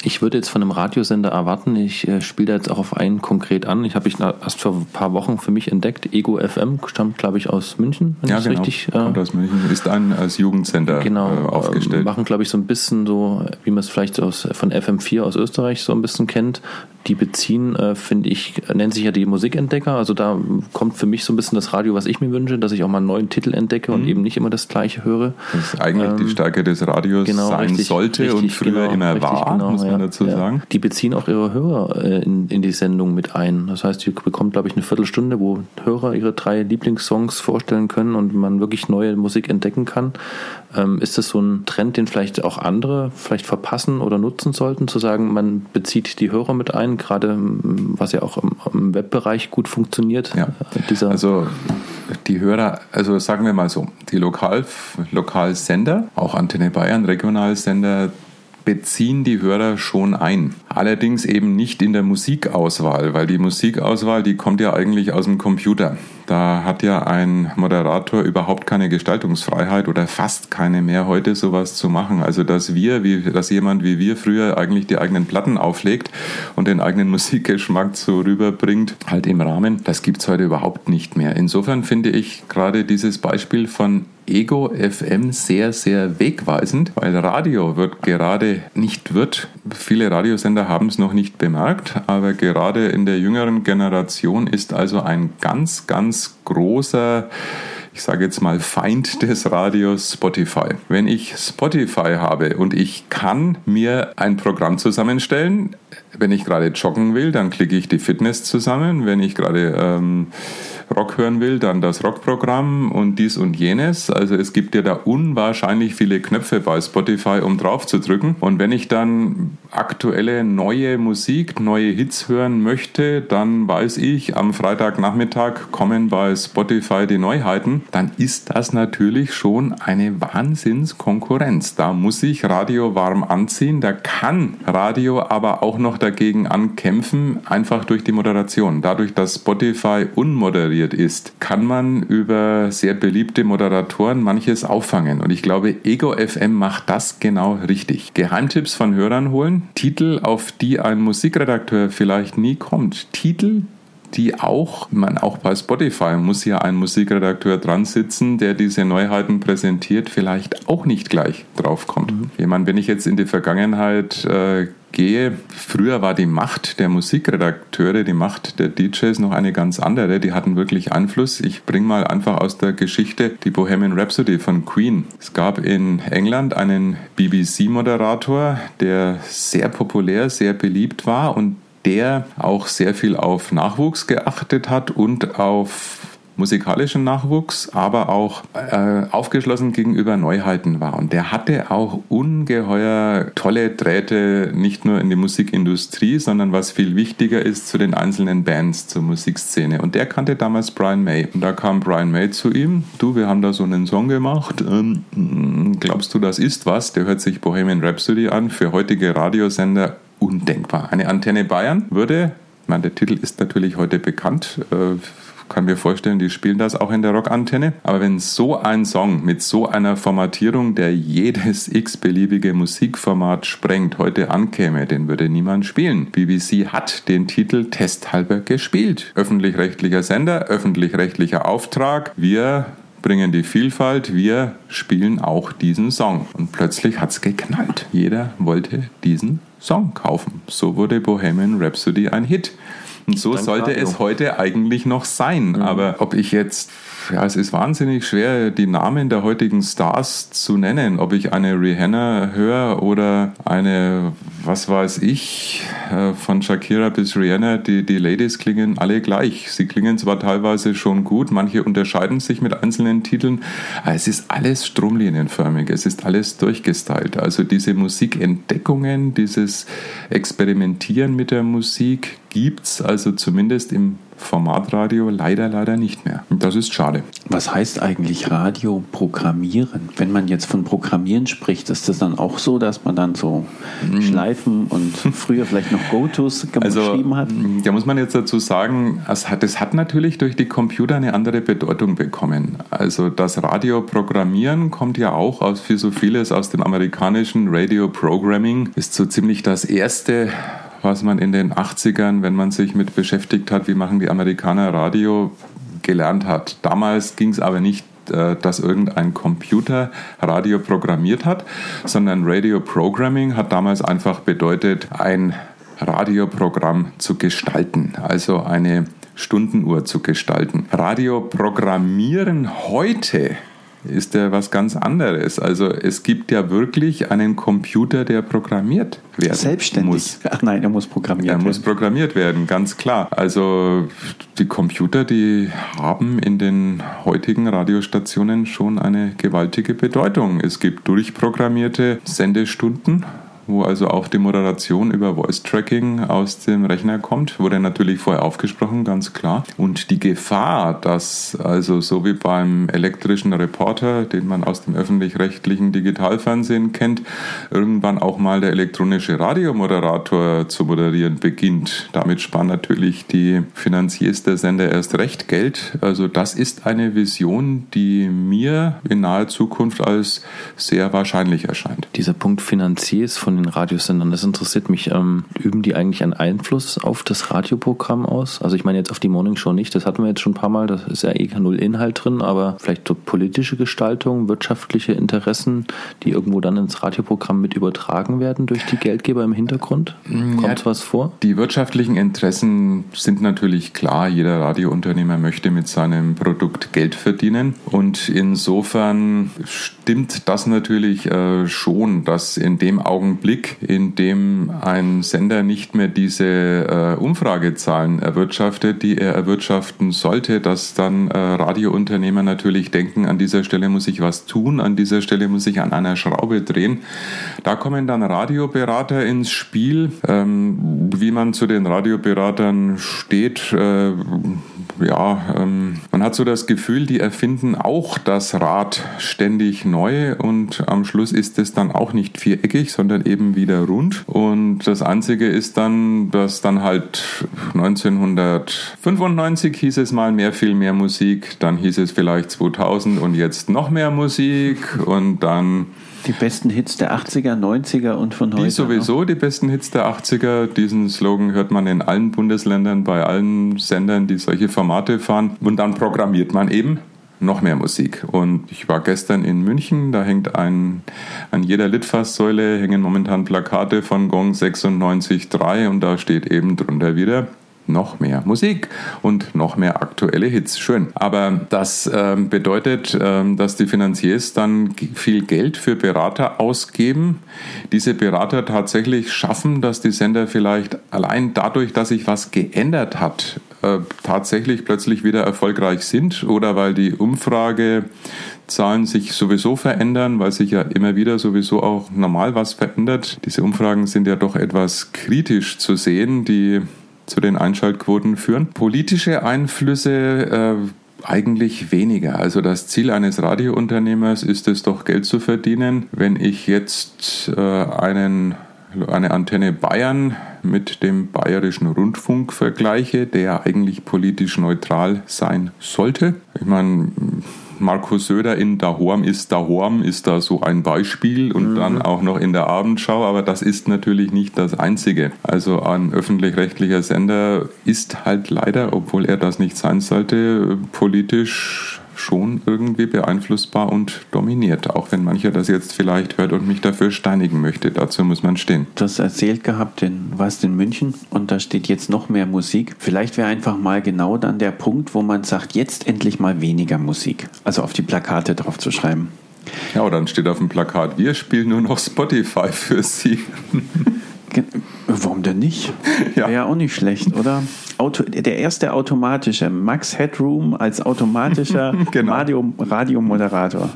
Ich würde jetzt von einem Radiosender erwarten, ich äh, spiele da jetzt auch auf einen konkret an. Ich habe ich erst vor ein paar Wochen für mich entdeckt. Ego FM stammt, glaube ich, aus München, wenn ja, ich genau. richtig. Äh, Kommt aus München, ist ein als Jugendsender genau, äh, aufgestellt. Machen, glaube ich, so ein bisschen so, wie man es vielleicht aus, von FM4 aus Österreich so ein bisschen kennt die beziehen, äh, finde ich, nennt sich ja die Musikentdecker. Also da kommt für mich so ein bisschen das Radio, was ich mir wünsche, dass ich auch mal einen neuen Titel entdecke mhm. und eben nicht immer das gleiche höre. Das ist eigentlich ähm, die Stärke des Radios genau, sein richtig, sollte richtig, und früher genau, immer war, genau, muss man ja, dazu ja. sagen. Die beziehen auch ihre Hörer äh, in, in die Sendung mit ein. Das heißt, ihr bekommt, glaube ich, eine Viertelstunde, wo Hörer ihre drei Lieblingssongs vorstellen können und man wirklich neue Musik entdecken kann. Ähm, ist das so ein Trend, den vielleicht auch andere vielleicht verpassen oder nutzen sollten, zu sagen, man bezieht die Hörer mit ein, gerade was ja auch im, im Webbereich gut funktioniert? Ja. Dieser also die Hörer, also sagen wir mal so, die Lokal, Lokalsender, auch Antenne Bayern, Regionalsender, beziehen die Hörer schon ein. Allerdings eben nicht in der Musikauswahl, weil die Musikauswahl, die kommt ja eigentlich aus dem Computer. Da hat ja ein Moderator überhaupt keine Gestaltungsfreiheit oder fast keine mehr heute sowas zu machen. Also dass wir, wie, dass jemand wie wir früher eigentlich die eigenen Platten auflegt und den eigenen Musikgeschmack so rüberbringt, halt im Rahmen, das gibt's heute überhaupt nicht mehr. Insofern finde ich gerade dieses Beispiel von Ego FM sehr, sehr wegweisend, weil Radio wird gerade nicht wird. Viele Radiosender haben es noch nicht bemerkt, aber gerade in der jüngeren Generation ist also ein ganz, ganz großer ich sage jetzt mal Feind des Radios Spotify. Wenn ich Spotify habe und ich kann mir ein Programm zusammenstellen, wenn ich gerade joggen will, dann klicke ich die Fitness zusammen. Wenn ich gerade ähm, Rock hören will, dann das Rockprogramm und dies und jenes. Also es gibt ja da unwahrscheinlich viele Knöpfe bei Spotify, um drauf zu drücken. Und wenn ich dann aktuelle neue Musik, neue Hits hören möchte, dann weiß ich, am Freitagnachmittag kommen bei Spotify die Neuheiten. Dann ist das natürlich schon eine Wahnsinnskonkurrenz. Da muss ich Radio warm anziehen. Da kann Radio aber auch noch dagegen ankämpfen, einfach durch die Moderation. Dadurch, dass Spotify unmoderiert ist, kann man über sehr beliebte Moderatoren manches auffangen. Und ich glaube, Ego FM macht das genau richtig. Geheimtipps von Hörern holen, Titel, auf die ein Musikredakteur vielleicht nie kommt. Titel, die auch, man auch bei Spotify muss ja ein Musikredakteur dran sitzen, der diese Neuheiten präsentiert, vielleicht auch nicht gleich draufkommt. Mhm. Ich meine, wenn ich jetzt in die Vergangenheit äh, gehe, früher war die Macht der Musikredakteure, die Macht der DJs noch eine ganz andere. Die hatten wirklich Einfluss. Ich bringe mal einfach aus der Geschichte die Bohemian Rhapsody von Queen. Es gab in England einen BBC-Moderator, der sehr populär, sehr beliebt war und der auch sehr viel auf Nachwuchs geachtet hat und auf musikalischen Nachwuchs, aber auch äh, aufgeschlossen gegenüber Neuheiten war. Und der hatte auch ungeheuer tolle Drähte, nicht nur in die Musikindustrie, sondern was viel wichtiger ist, zu den einzelnen Bands, zur Musikszene. Und der kannte damals Brian May. Und da kam Brian May zu ihm, du, wir haben da so einen Song gemacht, ähm, glaubst du, das ist was? Der hört sich Bohemian Rhapsody an, für heutige Radiosender undenkbar. Eine Antenne Bayern würde, ich meine, der Titel ist natürlich heute bekannt, äh, kann mir vorstellen, die spielen das auch in der Rockantenne. Aber wenn so ein Song mit so einer Formatierung, der jedes x-beliebige Musikformat sprengt, heute ankäme, den würde niemand spielen. BBC hat den Titel testhalber gespielt. Öffentlich-rechtlicher Sender, öffentlich-rechtlicher Auftrag. Wir bringen die Vielfalt, wir spielen auch diesen Song. Und plötzlich hat es geknallt. Jeder wollte diesen Song kaufen. So wurde Bohemian Rhapsody ein Hit. Und so sollte Radio. es heute eigentlich noch sein. Mhm. Aber ob ich jetzt ja, es ist wahnsinnig schwer, die Namen der heutigen Stars zu nennen. Ob ich eine Rihanna höre oder eine, was weiß ich, äh, von Shakira bis Rihanna, die, die Ladies klingen alle gleich. Sie klingen zwar teilweise schon gut, manche unterscheiden sich mit einzelnen Titeln, aber es ist alles stromlinienförmig, es ist alles durchgestylt. Also diese Musikentdeckungen, dieses Experimentieren mit der Musik gibt es also zumindest im Formatradio leider, leider nicht mehr. Das ist schade. Was heißt eigentlich Radio programmieren? Wenn man jetzt von Programmieren spricht, ist das dann auch so, dass man dann so mm. Schleifen und früher vielleicht noch Go-Tos also, geschrieben hat? Da muss man jetzt dazu sagen, es hat, es hat natürlich durch die Computer eine andere Bedeutung bekommen. Also das Radio programmieren kommt ja auch aus, für so vieles aus dem amerikanischen Radio Programming, ist so ziemlich das erste was man in den 80ern, wenn man sich mit beschäftigt hat, wie machen die Amerikaner Radio, gelernt hat. Damals ging es aber nicht äh, dass irgendein Computer Radio programmiert hat, sondern Radio Programming hat damals einfach bedeutet, ein Radioprogramm zu gestalten, also eine Stundenuhr zu gestalten. Radio programmieren heute ist ja was ganz anderes. Also es gibt ja wirklich einen Computer, der programmiert werden Selbstständig. muss. Ach nein, er muss programmiert er werden. Er muss programmiert werden, ganz klar. Also die Computer, die haben in den heutigen Radiostationen schon eine gewaltige Bedeutung. Es gibt durchprogrammierte Sendestunden wo also auch die Moderation über Voice Tracking aus dem Rechner kommt, wurde natürlich vorher aufgesprochen, ganz klar. Und die Gefahr, dass also so wie beim elektrischen Reporter, den man aus dem öffentlich-rechtlichen Digitalfernsehen kennt, irgendwann auch mal der elektronische Radiomoderator zu moderieren beginnt. Damit sparen natürlich die Finanziers der Sender erst recht Geld. Also das ist eine Vision, die mir in naher Zukunft als sehr wahrscheinlich erscheint. Dieser Punkt Finanziers von den Radiosendern. Das interessiert mich. Ähm, üben die eigentlich einen Einfluss auf das Radioprogramm aus? Also ich meine jetzt auf die Morning Show nicht, das hatten wir jetzt schon ein paar Mal, da ist ja eh null Inhalt drin, aber vielleicht so politische Gestaltung, wirtschaftliche Interessen, die irgendwo dann ins Radioprogramm mit übertragen werden durch die Geldgeber im Hintergrund? Kommt ja, was vor? Die wirtschaftlichen Interessen sind natürlich klar. Jeder Radiounternehmer möchte mit seinem Produkt Geld verdienen und insofern stimmt das natürlich äh, schon, dass in dem Augenblick Augenblick, in dem ein Sender nicht mehr diese äh, Umfragezahlen erwirtschaftet, die er erwirtschaften sollte, dass dann äh, Radiounternehmer natürlich denken, an dieser Stelle muss ich was tun, an dieser Stelle muss ich an einer Schraube drehen. Da kommen dann Radioberater ins Spiel. Ähm, wie man zu den Radioberatern steht, äh, ja, ähm, man hat so das Gefühl, die erfinden auch das Rad ständig neu und am Schluss ist es dann auch nicht viereckig, sondern eben wieder rund. Und das Einzige ist dann, dass dann halt 1995 hieß es mal mehr, viel mehr Musik, dann hieß es vielleicht 2000 und jetzt noch mehr Musik und dann die besten Hits der 80er, 90er und von heute. Die sowieso, noch? die besten Hits der 80er. Diesen Slogan hört man in allen Bundesländern, bei allen Sendern, die solche Formate fahren. Und dann programmiert man eben noch mehr Musik. Und ich war gestern in München, da hängt ein, an jeder Litfaßsäule hängen momentan Plakate von Gong 96.3 und da steht eben drunter wieder noch mehr Musik und noch mehr aktuelle Hits. Schön. Aber das ähm, bedeutet, ähm, dass die Finanziers dann viel Geld für Berater ausgeben. Diese Berater tatsächlich schaffen, dass die Sender vielleicht allein dadurch, dass sich was geändert hat, äh, tatsächlich plötzlich wieder erfolgreich sind oder weil die Umfragezahlen sich sowieso verändern, weil sich ja immer wieder sowieso auch normal was verändert. Diese Umfragen sind ja doch etwas kritisch zu sehen. Die zu den Einschaltquoten führen. Politische Einflüsse äh, eigentlich weniger. Also das Ziel eines Radiounternehmers ist es doch, Geld zu verdienen. Wenn ich jetzt äh, einen, eine Antenne Bayern mit dem bayerischen Rundfunk vergleiche, der eigentlich politisch neutral sein sollte. Ich meine, Markus Söder in Dahorm ist Dahorm ist da so ein Beispiel und mhm. dann auch noch in der Abendschau, aber das ist natürlich nicht das einzige. Also ein öffentlich-rechtlicher Sender ist halt leider, obwohl er das nicht sein sollte, politisch schon irgendwie beeinflussbar und dominiert, auch wenn mancher das jetzt vielleicht hört und mich dafür steinigen möchte. Dazu muss man stehen. Du hast erzählt gehabt, du warst in München und da steht jetzt noch mehr Musik. Vielleicht wäre einfach mal genau dann der Punkt, wo man sagt, jetzt endlich mal weniger Musik. Also auf die Plakate drauf zu schreiben. Ja, oder dann steht auf dem Plakat, wir spielen nur noch Spotify für Sie. Warum denn nicht? Ja. Wäre ja auch nicht schlecht, oder? Auto, der erste automatische, Max Headroom als automatischer genau. Radio, Radiomoderator.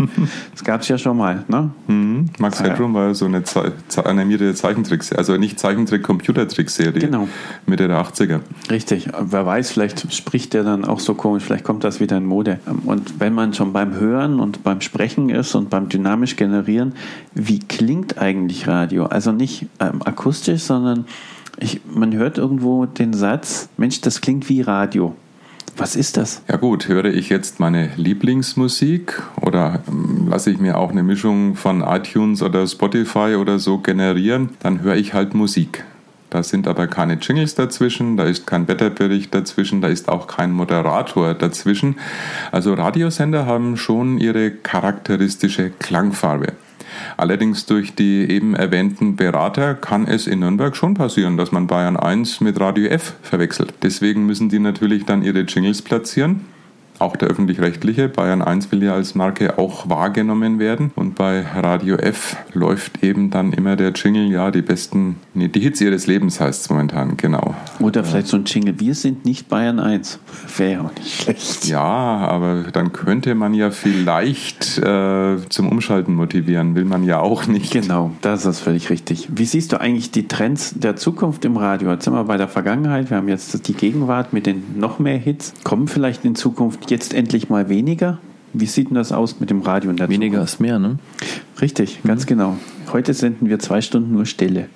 Das gab es ja schon mal, ne? Mhm. Max ah, Headroom war so eine Ze animierte Zeichentrickserie, also nicht Zeichentrick, Computertrickserie. Genau. Mitte der 80er. Richtig. Wer weiß, vielleicht spricht der dann auch so komisch, vielleicht kommt das wieder in Mode. Und wenn man schon beim Hören und beim Sprechen ist und beim dynamisch generieren, wie klingt eigentlich Radio? Also nicht ähm, akustisch, sondern ich, man hört irgendwo den Satz, Mensch, das klingt wie Radio. Was ist das? Ja gut, höre ich jetzt meine Lieblingsmusik oder ähm, lasse ich mir auch eine Mischung von iTunes oder Spotify oder so generieren, dann höre ich halt Musik. Da sind aber keine Jingles dazwischen, da ist kein Wetterbericht dazwischen, da ist auch kein Moderator dazwischen. Also Radiosender haben schon ihre charakteristische Klangfarbe. Allerdings durch die eben erwähnten Berater kann es in Nürnberg schon passieren, dass man Bayern 1 mit Radio F verwechselt. Deswegen müssen die natürlich dann ihre Jingles platzieren auch der öffentlich-rechtliche. Bayern 1 will ja als Marke auch wahrgenommen werden. Und bei Radio F läuft eben dann immer der Jingle, ja, die besten, nee, die Hits ihres Lebens heißt es momentan, genau. Oder vielleicht so ein Jingle, wir sind nicht Bayern 1. Wäre ja auch nicht schlecht. Ja, aber dann könnte man ja vielleicht äh, zum Umschalten motivieren, will man ja auch nicht. Genau, das ist völlig richtig. Wie siehst du eigentlich die Trends der Zukunft im Radio? Jetzt sind wir bei der Vergangenheit, wir haben jetzt die Gegenwart mit den noch mehr Hits. Kommen vielleicht in Zukunft jetzt endlich mal weniger? Wie sieht denn das aus mit dem Radio und der Weniger Zukunft? ist mehr, ne? Richtig, ganz mhm. genau. Heute senden wir zwei Stunden nur Stille.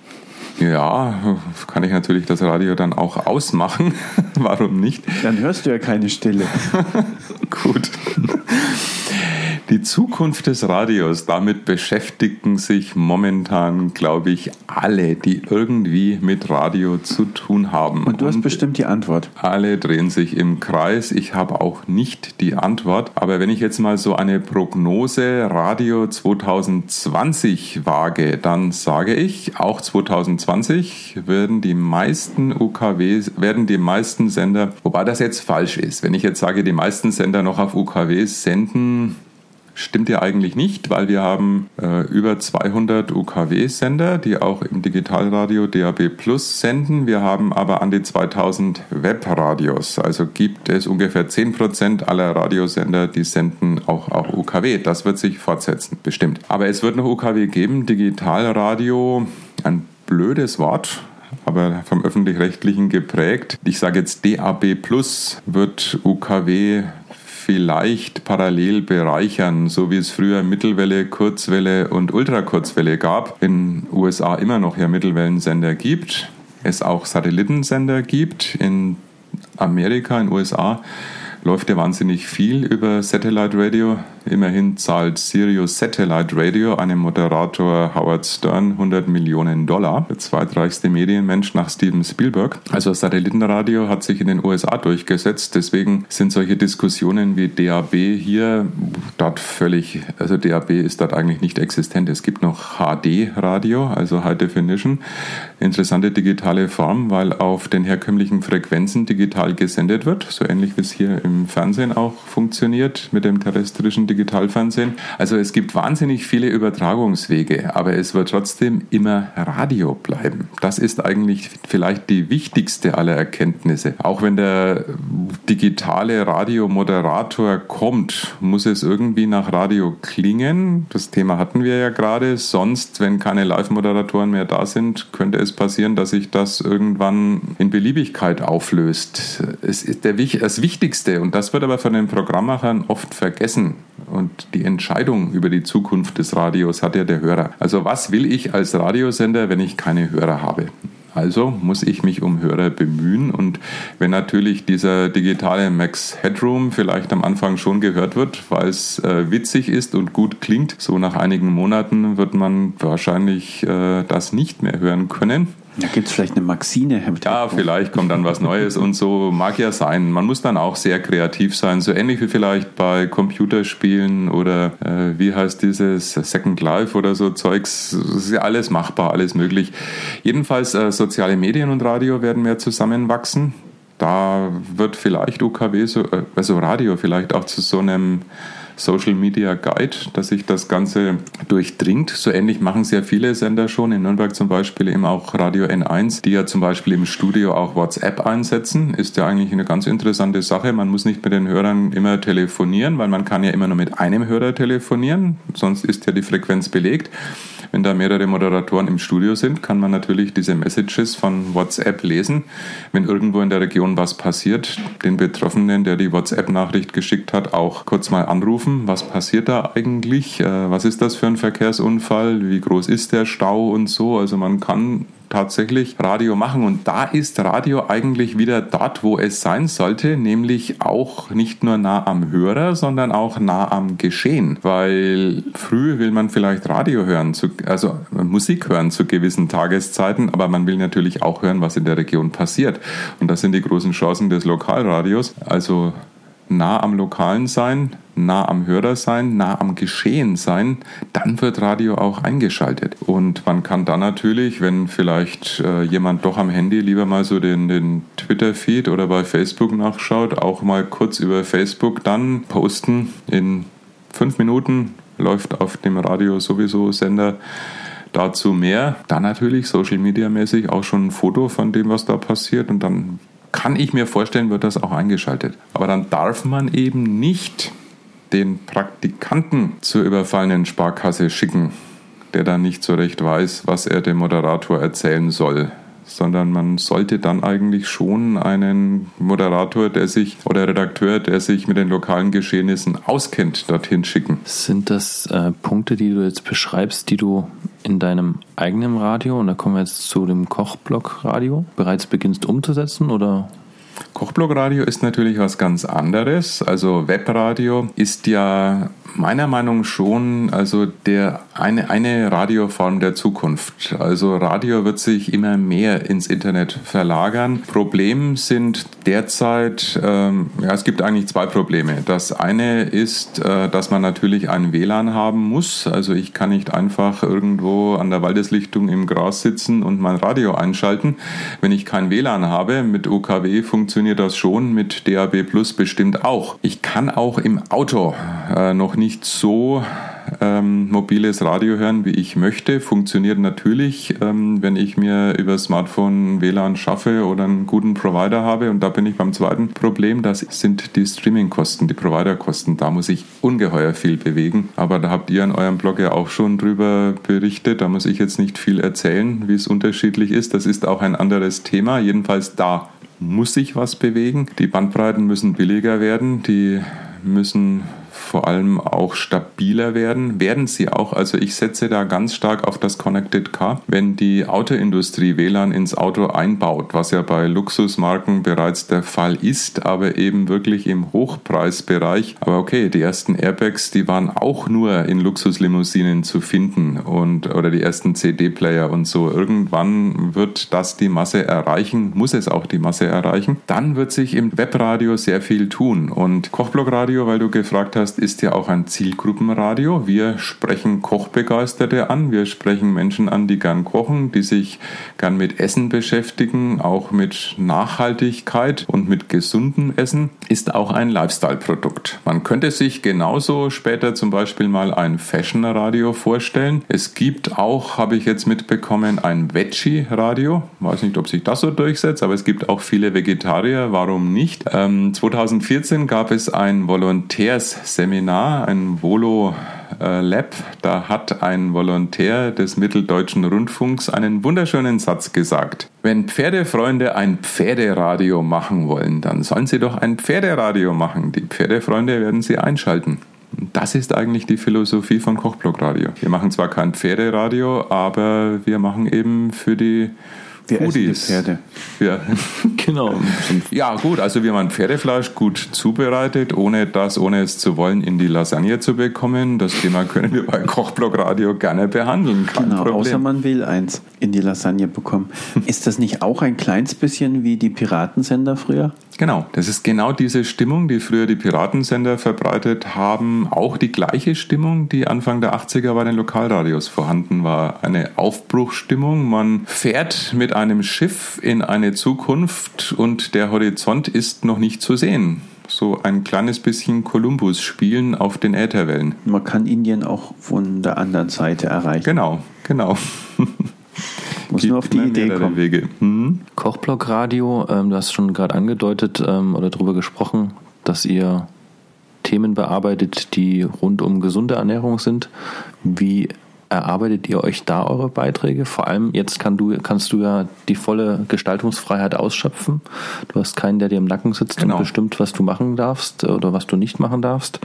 Ja, kann ich natürlich das Radio dann auch ausmachen. Warum nicht? Dann hörst du ja keine Stille. Gut. Die Zukunft des Radios, damit beschäftigen sich momentan, glaube ich, alle, die irgendwie mit Radio zu tun haben. Und du hast Und bestimmt die Antwort. Alle drehen sich im Kreis. Ich habe auch nicht die Antwort. Aber wenn ich jetzt mal so eine Prognose Radio 2020 wage, dann sage ich, auch 2020 werden die meisten UKW, werden die meisten Sender, wobei das jetzt falsch ist. Wenn ich jetzt sage, die meisten Sender noch auf UKW senden, Stimmt ja eigentlich nicht, weil wir haben äh, über 200 UKW-Sender, die auch im Digitalradio DAB Plus senden. Wir haben aber an die 2000 Webradios. Also gibt es ungefähr 10% aller Radiosender, die senden auch, auch UKW. Das wird sich fortsetzen, bestimmt. Aber es wird noch UKW geben. Digitalradio, ein blödes Wort aber vom öffentlich-rechtlichen geprägt. Ich sage jetzt DAB Plus wird UKW vielleicht parallel bereichern, so wie es früher Mittelwelle, Kurzwelle und Ultrakurzwelle gab. In USA immer noch ja Mittelwellensender gibt, es auch Satellitensender gibt. In Amerika, in USA läuft ja wahnsinnig viel über Satellite Radio. Immerhin zahlt Sirius Satellite Radio einem Moderator Howard Stern 100 Millionen Dollar, der zweitreichste Medienmensch nach Steven Spielberg. Also Satellitenradio hat sich in den USA durchgesetzt. Deswegen sind solche Diskussionen wie DAB hier dort völlig, also DAB ist dort eigentlich nicht existent. Es gibt noch HD-Radio, also High Definition. Interessante digitale Form, weil auf den herkömmlichen Frequenzen digital gesendet wird, so ähnlich wie es hier im Fernsehen auch funktioniert mit dem terrestrischen Digitalfernsehen. Also es gibt wahnsinnig viele Übertragungswege, aber es wird trotzdem immer Radio bleiben. Das ist eigentlich vielleicht die wichtigste aller Erkenntnisse. Auch wenn der digitale Radiomoderator kommt, muss es irgendwie nach Radio klingen. Das Thema hatten wir ja gerade. Sonst, wenn keine Live-Moderatoren mehr da sind, könnte es passieren, dass sich das irgendwann in Beliebigkeit auflöst. Es ist der, das Wichtigste, und das wird aber von den Programmmachern oft vergessen, und die Entscheidung über die Zukunft des Radios hat ja der Hörer. Also was will ich als Radiosender, wenn ich keine Hörer habe? Also muss ich mich um Hörer bemühen und wenn natürlich dieser digitale Max Headroom vielleicht am Anfang schon gehört wird, weil es äh, witzig ist und gut klingt, so nach einigen Monaten wird man wahrscheinlich äh, das nicht mehr hören können. Da gibt es vielleicht eine Maxine. Ja, vielleicht kommt dann was Neues und so mag ja sein. Man muss dann auch sehr kreativ sein, so ähnlich wie vielleicht bei Computerspielen oder äh, wie heißt dieses Second Life oder so Zeugs. Das ist ja alles machbar, alles möglich. Jedenfalls äh, soziale Medien und Radio werden mehr zusammenwachsen. Da wird vielleicht UKW, so, äh, also Radio vielleicht auch zu so einem Social Media Guide, dass sich das Ganze durchdringt. So ähnlich machen sehr viele Sender schon. In Nürnberg zum Beispiel eben auch Radio N1, die ja zum Beispiel im Studio auch WhatsApp einsetzen. Ist ja eigentlich eine ganz interessante Sache. Man muss nicht mit den Hörern immer telefonieren, weil man kann ja immer nur mit einem Hörer telefonieren. Sonst ist ja die Frequenz belegt. Wenn da mehrere Moderatoren im Studio sind, kann man natürlich diese Messages von WhatsApp lesen. Wenn irgendwo in der Region was passiert, den Betroffenen, der die WhatsApp-Nachricht geschickt hat, auch kurz mal anrufen. Was passiert da eigentlich? Äh, was ist das für ein Verkehrsunfall? Wie groß ist der Stau und so? Also man kann tatsächlich Radio machen. Und da ist Radio eigentlich wieder dort, wo es sein sollte, nämlich auch nicht nur nah am Hörer, sondern auch nah am Geschehen. Weil früh will man vielleicht Radio hören, also Musik hören zu gewissen Tageszeiten, aber man will natürlich auch hören, was in der Region passiert. Und das sind die großen Chancen des Lokalradios. Also nah am Lokalen sein, nah am Hörer sein, nah am Geschehen sein, dann wird Radio auch eingeschaltet. Und man kann dann natürlich, wenn vielleicht äh, jemand doch am Handy lieber mal so den, den Twitter-Feed oder bei Facebook nachschaut, auch mal kurz über Facebook dann posten. In fünf Minuten läuft auf dem Radio sowieso Sender dazu mehr. Dann natürlich Social Media mäßig auch schon ein Foto von dem, was da passiert und dann kann ich mir vorstellen, wird das auch eingeschaltet. Aber dann darf man eben nicht den Praktikanten zur überfallenen Sparkasse schicken, der dann nicht so recht weiß, was er dem Moderator erzählen soll sondern man sollte dann eigentlich schon einen Moderator, der sich oder Redakteur, der sich mit den lokalen Geschehnissen auskennt, dorthin schicken. Sind das äh, Punkte, die du jetzt beschreibst, die du in deinem eigenen Radio, und da kommen wir jetzt zu dem Kochblock-Radio, bereits beginnst umzusetzen oder Kochblockradio ist natürlich was ganz anderes. Also Webradio ist ja meiner Meinung schon also der eine, eine Radioform der Zukunft. Also Radio wird sich immer mehr ins Internet verlagern. Problem sind derzeit, ähm, ja, es gibt eigentlich zwei Probleme. Das eine ist, äh, dass man natürlich ein WLAN haben muss. Also ich kann nicht einfach irgendwo an der Waldeslichtung im Gras sitzen und mein Radio einschalten. Wenn ich kein WLAN habe, mit UKW funktioniert das schon, mit DAB Plus bestimmt auch. Ich kann auch im Auto äh, noch nicht nicht so ähm, mobiles Radio hören, wie ich möchte. Funktioniert natürlich, ähm, wenn ich mir über Smartphone WLAN schaffe oder einen guten Provider habe. Und da bin ich beim zweiten Problem, das sind die Streamingkosten, die Providerkosten. Da muss ich ungeheuer viel bewegen. Aber da habt ihr in eurem Blog ja auch schon drüber berichtet. Da muss ich jetzt nicht viel erzählen, wie es unterschiedlich ist. Das ist auch ein anderes Thema. Jedenfalls da muss sich was bewegen. Die Bandbreiten müssen billiger werden. Die müssen vor allem auch stabiler werden. Werden sie auch. Also ich setze da ganz stark auf das Connected Car. Wenn die Autoindustrie WLAN ins Auto einbaut, was ja bei Luxusmarken bereits der Fall ist, aber eben wirklich im Hochpreisbereich. Aber okay, die ersten Airbags, die waren auch nur in Luxuslimousinen zu finden und oder die ersten CD-Player und so. Irgendwann wird das die Masse erreichen, muss es auch die Masse erreichen. Dann wird sich im Webradio sehr viel tun. Und Kochblockradio, weil du gefragt hast, ist ja auch ein Zielgruppenradio. Wir sprechen Kochbegeisterte an, wir sprechen Menschen an, die gern kochen, die sich gern mit Essen beschäftigen, auch mit Nachhaltigkeit und mit gesundem Essen, ist auch ein Lifestyle-Produkt. Man könnte sich genauso später zum Beispiel mal ein Fashion-Radio vorstellen. Es gibt auch, habe ich jetzt mitbekommen, ein Veggie-Radio. Weiß nicht, ob sich das so durchsetzt, aber es gibt auch viele Vegetarier. Warum nicht? Ähm, 2014 gab es ein Volontärs Seminar, ein Volo äh, Lab. Da hat ein Volontär des Mitteldeutschen Rundfunks einen wunderschönen Satz gesagt. Wenn Pferdefreunde ein Pferderadio machen wollen, dann sollen sie doch ein Pferderadio machen. Die Pferdefreunde werden sie einschalten. Das ist eigentlich die Philosophie von Kochblockradio. Wir machen zwar kein Pferderadio, aber wir machen eben für die wir Foodies. Pferde. Ja. Genau. ja, gut, also wie man Pferdefleisch gut zubereitet, ohne das, ohne es zu wollen, in die Lasagne zu bekommen. Das Thema können wir bei Kochblock Radio gerne behandeln. Kein genau, Problem. außer man will eins in die Lasagne bekommen. Ist das nicht auch ein kleines bisschen wie die Piratensender früher? Genau, das ist genau diese Stimmung, die früher die Piratensender verbreitet haben. Auch die gleiche Stimmung, die Anfang der 80er bei den Lokalradios vorhanden war. Eine Aufbruchstimmung. Man fährt mit einem Schiff in eine Zukunft und der Horizont ist noch nicht zu sehen. So ein kleines bisschen Kolumbus spielen auf den Ätherwellen. Man kann Indien auch von der anderen Seite erreichen. Genau, genau. Muss nur auf die Idee kommen. Wege. Hm? Kochblock-Radio, ähm, du hast schon gerade angedeutet ähm, oder darüber gesprochen, dass ihr Themen bearbeitet, die rund um gesunde Ernährung sind. Wie erarbeitet ihr euch da eure Beiträge? Vor allem jetzt kann du, kannst du ja die volle Gestaltungsfreiheit ausschöpfen. Du hast keinen, der dir im Nacken sitzt Genau. und bestimmt, was du machen darfst oder was du nicht machen darfst.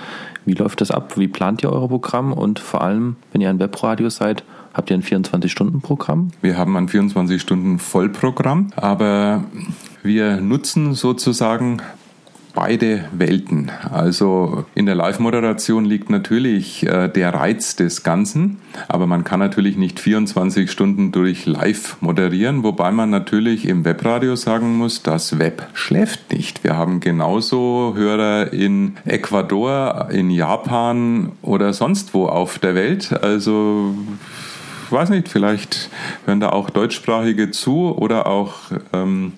Wie läuft das ab? Wie plant ihr euer Programm? Und vor allem, wenn ihr ein Webradio seid, habt ihr ein 24-Stunden-Programm? Wir haben ein 24-Stunden-Vollprogramm, aber wir nutzen sozusagen beide Welten. Also in der Live-Moderation liegt natürlich äh, der Reiz des Ganzen, aber man kann natürlich nicht 24 Stunden durch Live moderieren, wobei man natürlich im Webradio sagen muss, das Web schläft nicht. Wir haben genauso Hörer in Ecuador, in Japan oder sonst wo auf der Welt. Also ich weiß nicht, vielleicht hören da auch Deutschsprachige zu oder auch ähm,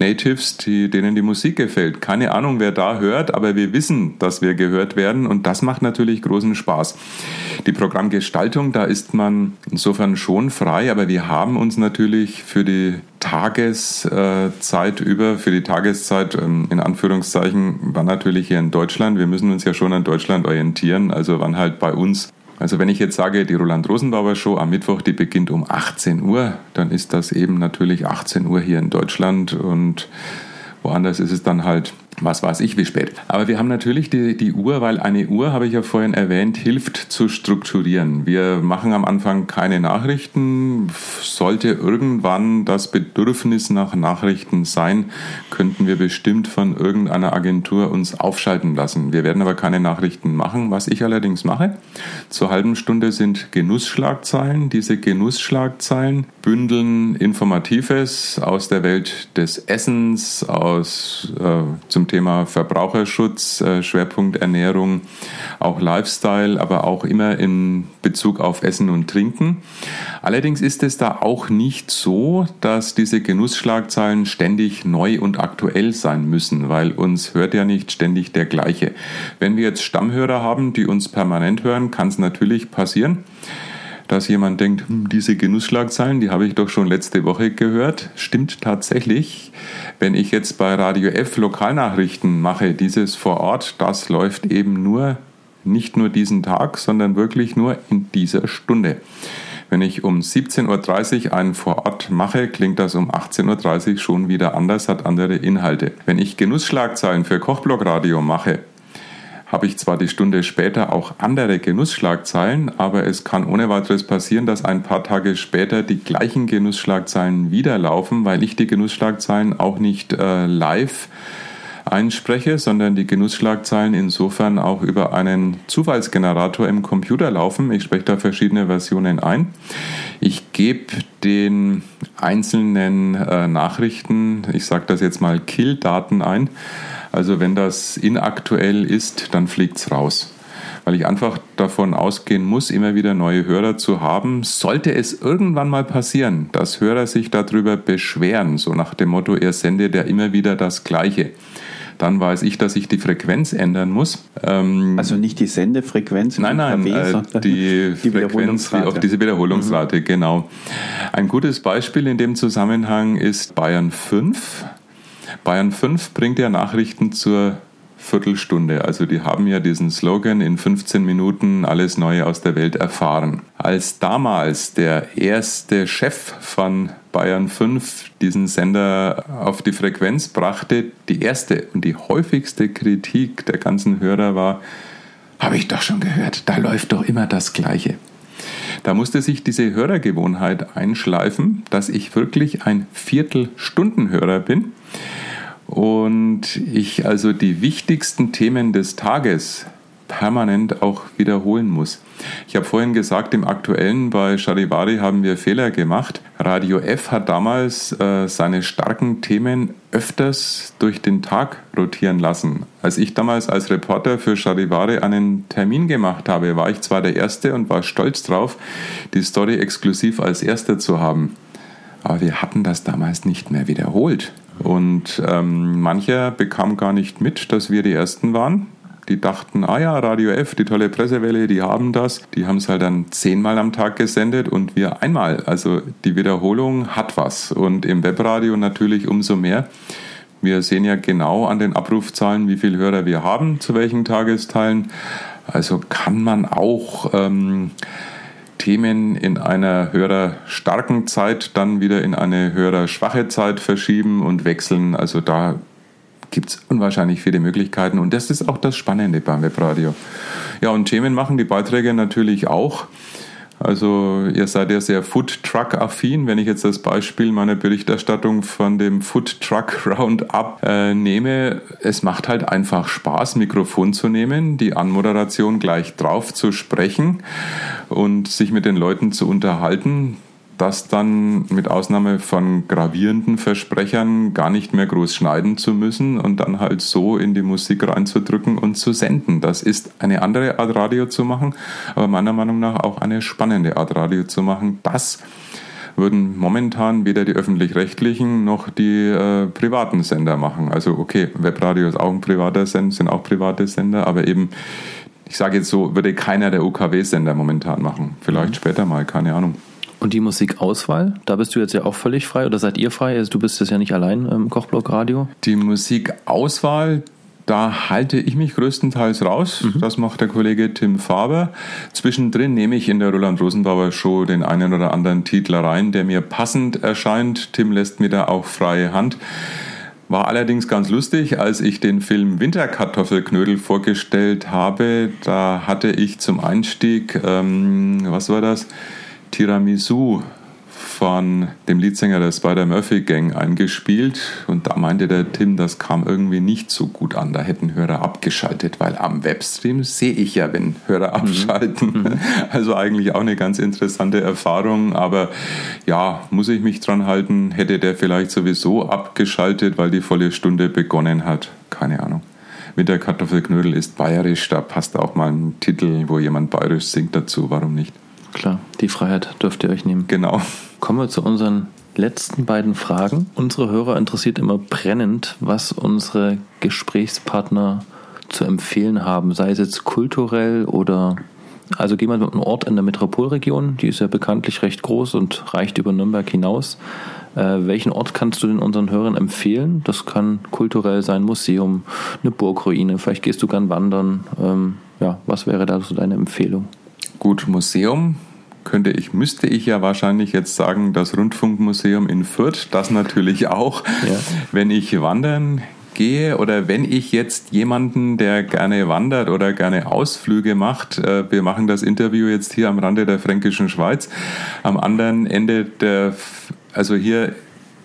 Natives, die, denen die Musik gefällt. Keine Ahnung, wer da hört, aber wir wissen, dass wir gehört werden und das macht natürlich großen Spaß. Die Programmgestaltung, da ist man insofern schon frei, aber wir haben uns natürlich für die Tageszeit über, für die Tageszeit ähm, in Anführungszeichen, war natürlich hier in Deutschland. Wir müssen uns ja schon an Deutschland orientieren, also wann halt bei uns also wenn ich jetzt sage, die Roland Rosenbauer Show am Mittwoch, die beginnt um 18 Uhr, dann ist das eben natürlich 18 Uhr hier in Deutschland und woanders ist es dann halt, was weiß ich, wie spät. Aber wir haben natürlich die, die Uhr, weil eine Uhr, habe ich ja vorhin erwähnt, hilft zu strukturieren. Wir machen am Anfang keine Nachrichten. Sollte irgendwann das Bedürfnis nach Nachrichten sein, könnten wir bestimmt von irgendeiner Agentur uns aufschalten lassen. Wir werden aber keine Nachrichten machen. Was ich allerdings mache, zur halben Stunde sind Genussschlagzeilen. Diese Genussschlagzeilen bündeln Informatives aus der Welt des Essens, aus äh, zum zum Thema Verbraucherschutz, äh, Schwerpunkt Ernährung, auch Lifestyle, aber auch immer in Bezug auf Essen und Trinken. Allerdings ist es da auch nicht so, dass diese Genussschlagzeilen ständig neu und aktuell sein müssen, weil uns hört ja nicht ständig der gleiche. Wenn wir jetzt Stammhörer haben, die uns permanent hören, kann es natürlich passieren, dass jemand denkt, hm, diese Genussschlagzeilen, die habe ich doch schon letzte Woche gehört. Stimmt tatsächlich. Wenn ich jetzt bei Radio F Lokalnachrichten mache, dieses vor Ort, das läuft eben nur, nicht nur diesen Tag, sondern wirklich nur in dieser Stunde. Wenn ich um 17.30 Uhr einen vor Ort mache, klingt das um 18.30 Uhr schon wieder anders, hat andere Inhalte. Wenn ich Genussschlagzeilen für Kochblockradio mache, habe ich zwar die Stunde später auch andere Genussschlagzeilen, aber es kann ohne weiteres passieren, dass ein paar Tage später die gleichen Genussschlagzeilen wieder laufen, weil ich die Genussschlagzeilen auch nicht äh, live einspreche, sondern die Genussschlagzeilen insofern auch über einen Zufallsgenerator im Computer laufen. Ich spreche da verschiedene Versionen ein. Ich gebe den einzelnen äh, Nachrichten, ich sage das jetzt mal Kill-Daten ein also wenn das inaktuell ist, dann fliegt es raus. Weil ich einfach davon ausgehen muss, immer wieder neue Hörer zu haben. Sollte es irgendwann mal passieren, dass Hörer sich darüber beschweren, so nach dem Motto, er sendet ja immer wieder das Gleiche dann weiß ich, dass ich die Frequenz ändern muss. Ähm, also nicht die Sendefrequenz, nein, nein, äh, die, die Frequenz, die, auf diese Wiederholungsrate, mhm. genau. Ein gutes Beispiel in dem Zusammenhang ist Bayern 5. Bayern 5 bringt ja Nachrichten zur Viertelstunde. Also die haben ja diesen Slogan in 15 Minuten alles Neue aus der Welt erfahren. Als damals der erste Chef von Bayern 5 diesen Sender auf die Frequenz brachte, die erste und die häufigste Kritik der ganzen Hörer war, habe ich doch schon gehört, da läuft doch immer das Gleiche. Da musste sich diese Hörergewohnheit einschleifen, dass ich wirklich ein Viertelstundenhörer bin und ich also die wichtigsten Themen des Tages permanent auch wiederholen muss. Ich habe vorhin gesagt, im aktuellen bei Charivari haben wir Fehler gemacht. Radio F hat damals äh, seine starken Themen öfters durch den Tag rotieren lassen. Als ich damals als Reporter für Charivari einen Termin gemacht habe, war ich zwar der Erste und war stolz drauf, die Story exklusiv als Erster zu haben. Aber wir hatten das damals nicht mehr wiederholt. Und ähm, mancher bekam gar nicht mit, dass wir die Ersten waren. Die dachten, ah ja, Radio F, die tolle Pressewelle, die haben das. Die haben es halt dann zehnmal am Tag gesendet und wir einmal. Also die Wiederholung hat was. Und im Webradio natürlich umso mehr. Wir sehen ja genau an den Abrufzahlen, wie viele Hörer wir haben, zu welchen Tagesteilen. Also kann man auch ähm, Themen in einer hörerstarken Zeit dann wieder in eine hörerschwache Zeit verschieben und wechseln. Also da gibt es unwahrscheinlich viele Möglichkeiten und das ist auch das Spannende beim Webradio. Ja, und Themen machen die Beiträge natürlich auch. Also ihr seid ja sehr Food Truck affin. Wenn ich jetzt das Beispiel meiner Berichterstattung von dem Food Truck Roundup äh, nehme, es macht halt einfach Spaß, Mikrofon zu nehmen, die Anmoderation gleich drauf zu sprechen und sich mit den Leuten zu unterhalten das dann mit Ausnahme von gravierenden Versprechern gar nicht mehr groß schneiden zu müssen und dann halt so in die Musik reinzudrücken und zu senden. Das ist eine andere Art Radio zu machen, aber meiner Meinung nach auch eine spannende Art Radio zu machen. Das würden momentan weder die öffentlich-rechtlichen noch die äh, privaten Sender machen. Also okay, Webradio ist auch ein privater Sender, sind auch private Sender, aber eben, ich sage jetzt so, würde keiner der UKW-Sender momentan machen. Vielleicht mhm. später mal, keine Ahnung. Und die Musikauswahl, da bist du jetzt ja auch völlig frei oder seid ihr frei? Also du bist jetzt ja nicht allein im Kochblock Radio. Die Musikauswahl, da halte ich mich größtenteils raus. Mhm. Das macht der Kollege Tim Faber. Zwischendrin nehme ich in der Roland Rosenbauer Show den einen oder anderen Titel rein, der mir passend erscheint. Tim lässt mir da auch freie Hand. War allerdings ganz lustig, als ich den Film Winterkartoffelknödel vorgestellt habe. Da hatte ich zum Einstieg, ähm, was war das? Tiramisu von dem Leadsänger der Spider-Murphy Gang eingespielt und da meinte der Tim, das kam irgendwie nicht so gut an. Da hätten Hörer abgeschaltet, weil am Webstream sehe ich ja, wenn Hörer abschalten. Mhm. Also eigentlich auch eine ganz interessante Erfahrung, aber ja, muss ich mich dran halten, hätte der vielleicht sowieso abgeschaltet, weil die volle Stunde begonnen hat. Keine Ahnung mit der Kartoffelknödel ist bayerisch, da passt auch mal ein Titel, wo jemand bayerisch singt dazu, warum nicht? Klar, die Freiheit dürft ihr euch nehmen. Genau. Kommen wir zu unseren letzten beiden Fragen. Unsere Hörer interessiert immer brennend, was unsere Gesprächspartner zu empfehlen haben, sei es jetzt kulturell oder also gehen wir mit einem Ort in der Metropolregion, die ist ja bekanntlich recht groß und reicht über Nürnberg hinaus. Äh, welchen Ort kannst du den unseren Hörern empfehlen? Das kann kulturell sein, Museum, eine Burgruine, vielleicht gehst du gern wandern. Ähm, ja, was wäre da so deine Empfehlung? Gut, Museum könnte ich, müsste ich ja wahrscheinlich jetzt sagen, das Rundfunkmuseum in Fürth, das natürlich auch. Ja. Wenn ich wandern gehe oder wenn ich jetzt jemanden, der gerne wandert oder gerne Ausflüge macht, äh, wir machen das Interview jetzt hier am Rande der fränkischen Schweiz, am anderen Ende der, also hier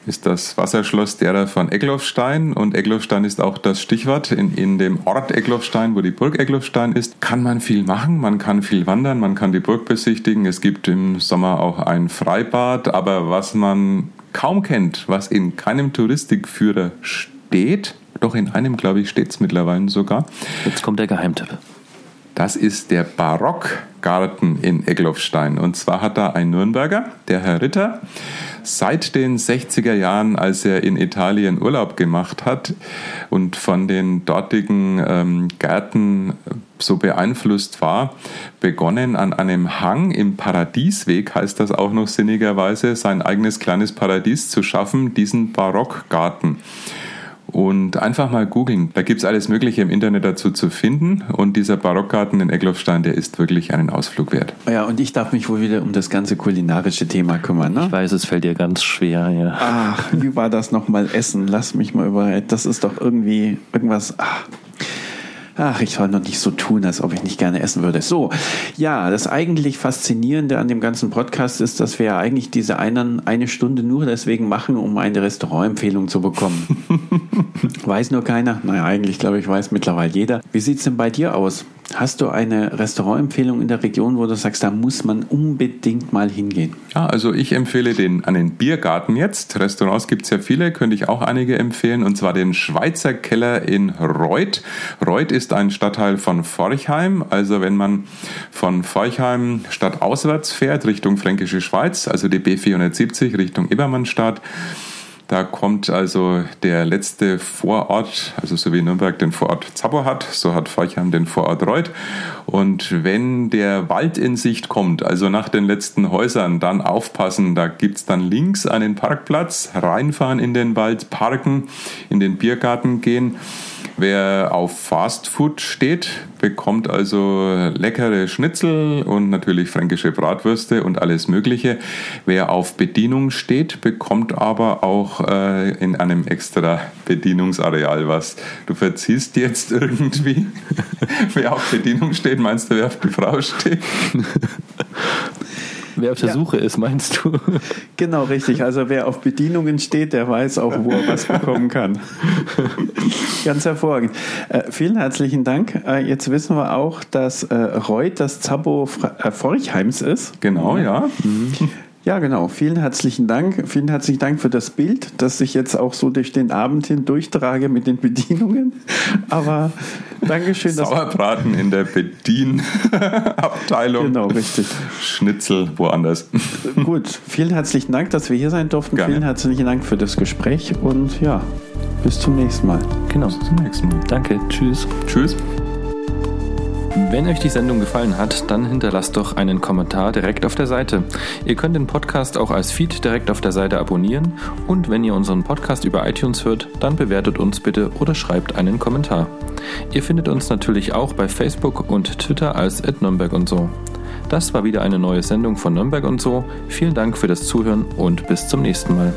ist das Wasserschloss derer von Egloffstein und Egloffstein ist auch das Stichwort. In, in dem Ort Egloffstein, wo die Burg Egloffstein ist, kann man viel machen, man kann viel wandern, man kann die Burg besichtigen. Es gibt im Sommer auch ein Freibad, aber was man kaum kennt, was in keinem Touristikführer steht, doch in einem, glaube ich, steht es mittlerweile sogar. Jetzt kommt der Geheimtipp. Das ist der Barockgarten in Egloffstein. Und zwar hat da ein Nürnberger, der Herr Ritter, seit den 60er Jahren, als er in Italien Urlaub gemacht hat und von den dortigen ähm, Gärten so beeinflusst war, begonnen an einem Hang im Paradiesweg, heißt das auch noch sinnigerweise, sein eigenes kleines Paradies zu schaffen, diesen Barockgarten und einfach mal googeln. Da gibt es alles Mögliche im Internet dazu zu finden. Und dieser Barockgarten in Egloffstein, der ist wirklich einen Ausflug wert. Ja, und ich darf mich wohl wieder um das ganze kulinarische Thema kümmern. Ne? Ich weiß, es fällt dir ganz schwer. Ja. Ach, wie war das nochmal Essen? Lass mich mal über. Das ist doch irgendwie irgendwas. Ach. Ach, ich soll noch nicht so tun, als ob ich nicht gerne essen würde. So, ja, das eigentlich Faszinierende an dem ganzen Podcast ist, dass wir ja eigentlich diese einen, eine Stunde nur deswegen machen, um eine Restaurantempfehlung zu bekommen. weiß nur keiner? Naja, eigentlich glaube ich, weiß mittlerweile jeder. Wie sieht es denn bei dir aus? Hast du eine Restaurantempfehlung in der Region, wo du sagst, da muss man unbedingt mal hingehen? Ja, also ich empfehle den an den Biergarten jetzt. Restaurants gibt es ja viele, könnte ich auch einige empfehlen, und zwar den Schweizer Keller in Reuth. Reuth ist ein Stadtteil von Forchheim. Also wenn man von Forchheim stadtauswärts fährt, Richtung Fränkische Schweiz, also die B470 Richtung Ebermannstadt, da kommt also der letzte Vorort, also so wie Nürnberg den Vorort Zappo hat, so hat Forchheim den Vorort Reuth. Und wenn der Wald in Sicht kommt, also nach den letzten Häusern, dann aufpassen, da gibt es dann links einen Parkplatz, reinfahren in den Wald, parken, in den Biergarten gehen. Wer auf Fast Food steht, bekommt also leckere Schnitzel und natürlich fränkische Bratwürste und alles Mögliche. Wer auf Bedienung steht, bekommt aber auch äh, in einem extra Bedienungsareal was. Du verziehst jetzt irgendwie. wer auf Bedienung steht, meinst du, wer auf die Frau steht? Wer auf der ja. Suche ist, meinst du? Genau, richtig. Also wer auf Bedienungen steht, der weiß auch, wo er was bekommen kann. Ganz hervorragend. Äh, vielen herzlichen Dank. Äh, jetzt wissen wir auch, dass äh, Reut das Zabo äh, Forchheims ist. Genau, ja. Mhm. Ja, genau. Vielen herzlichen Dank. Vielen herzlichen Dank für das Bild, das ich jetzt auch so durch den Abend hin durchtrage mit den Bedienungen. Aber Dankeschön. Sauerbraten in der Bedienabteilung. Genau, richtig. Schnitzel woanders. Gut. Vielen herzlichen Dank, dass wir hier sein durften. Gerne. Vielen herzlichen Dank für das Gespräch und ja, bis zum nächsten Mal. Genau. Bis zum nächsten Mal. Danke. Tschüss. Tschüss. Wenn euch die Sendung gefallen hat, dann hinterlasst doch einen Kommentar direkt auf der Seite. Ihr könnt den Podcast auch als Feed direkt auf der Seite abonnieren und wenn ihr unseren Podcast über iTunes hört, dann bewertet uns bitte oder schreibt einen Kommentar. Ihr findet uns natürlich auch bei Facebook und Twitter als Nürnberg und so. Das war wieder eine neue Sendung von Nürnberg und so. Vielen Dank für das Zuhören und bis zum nächsten Mal.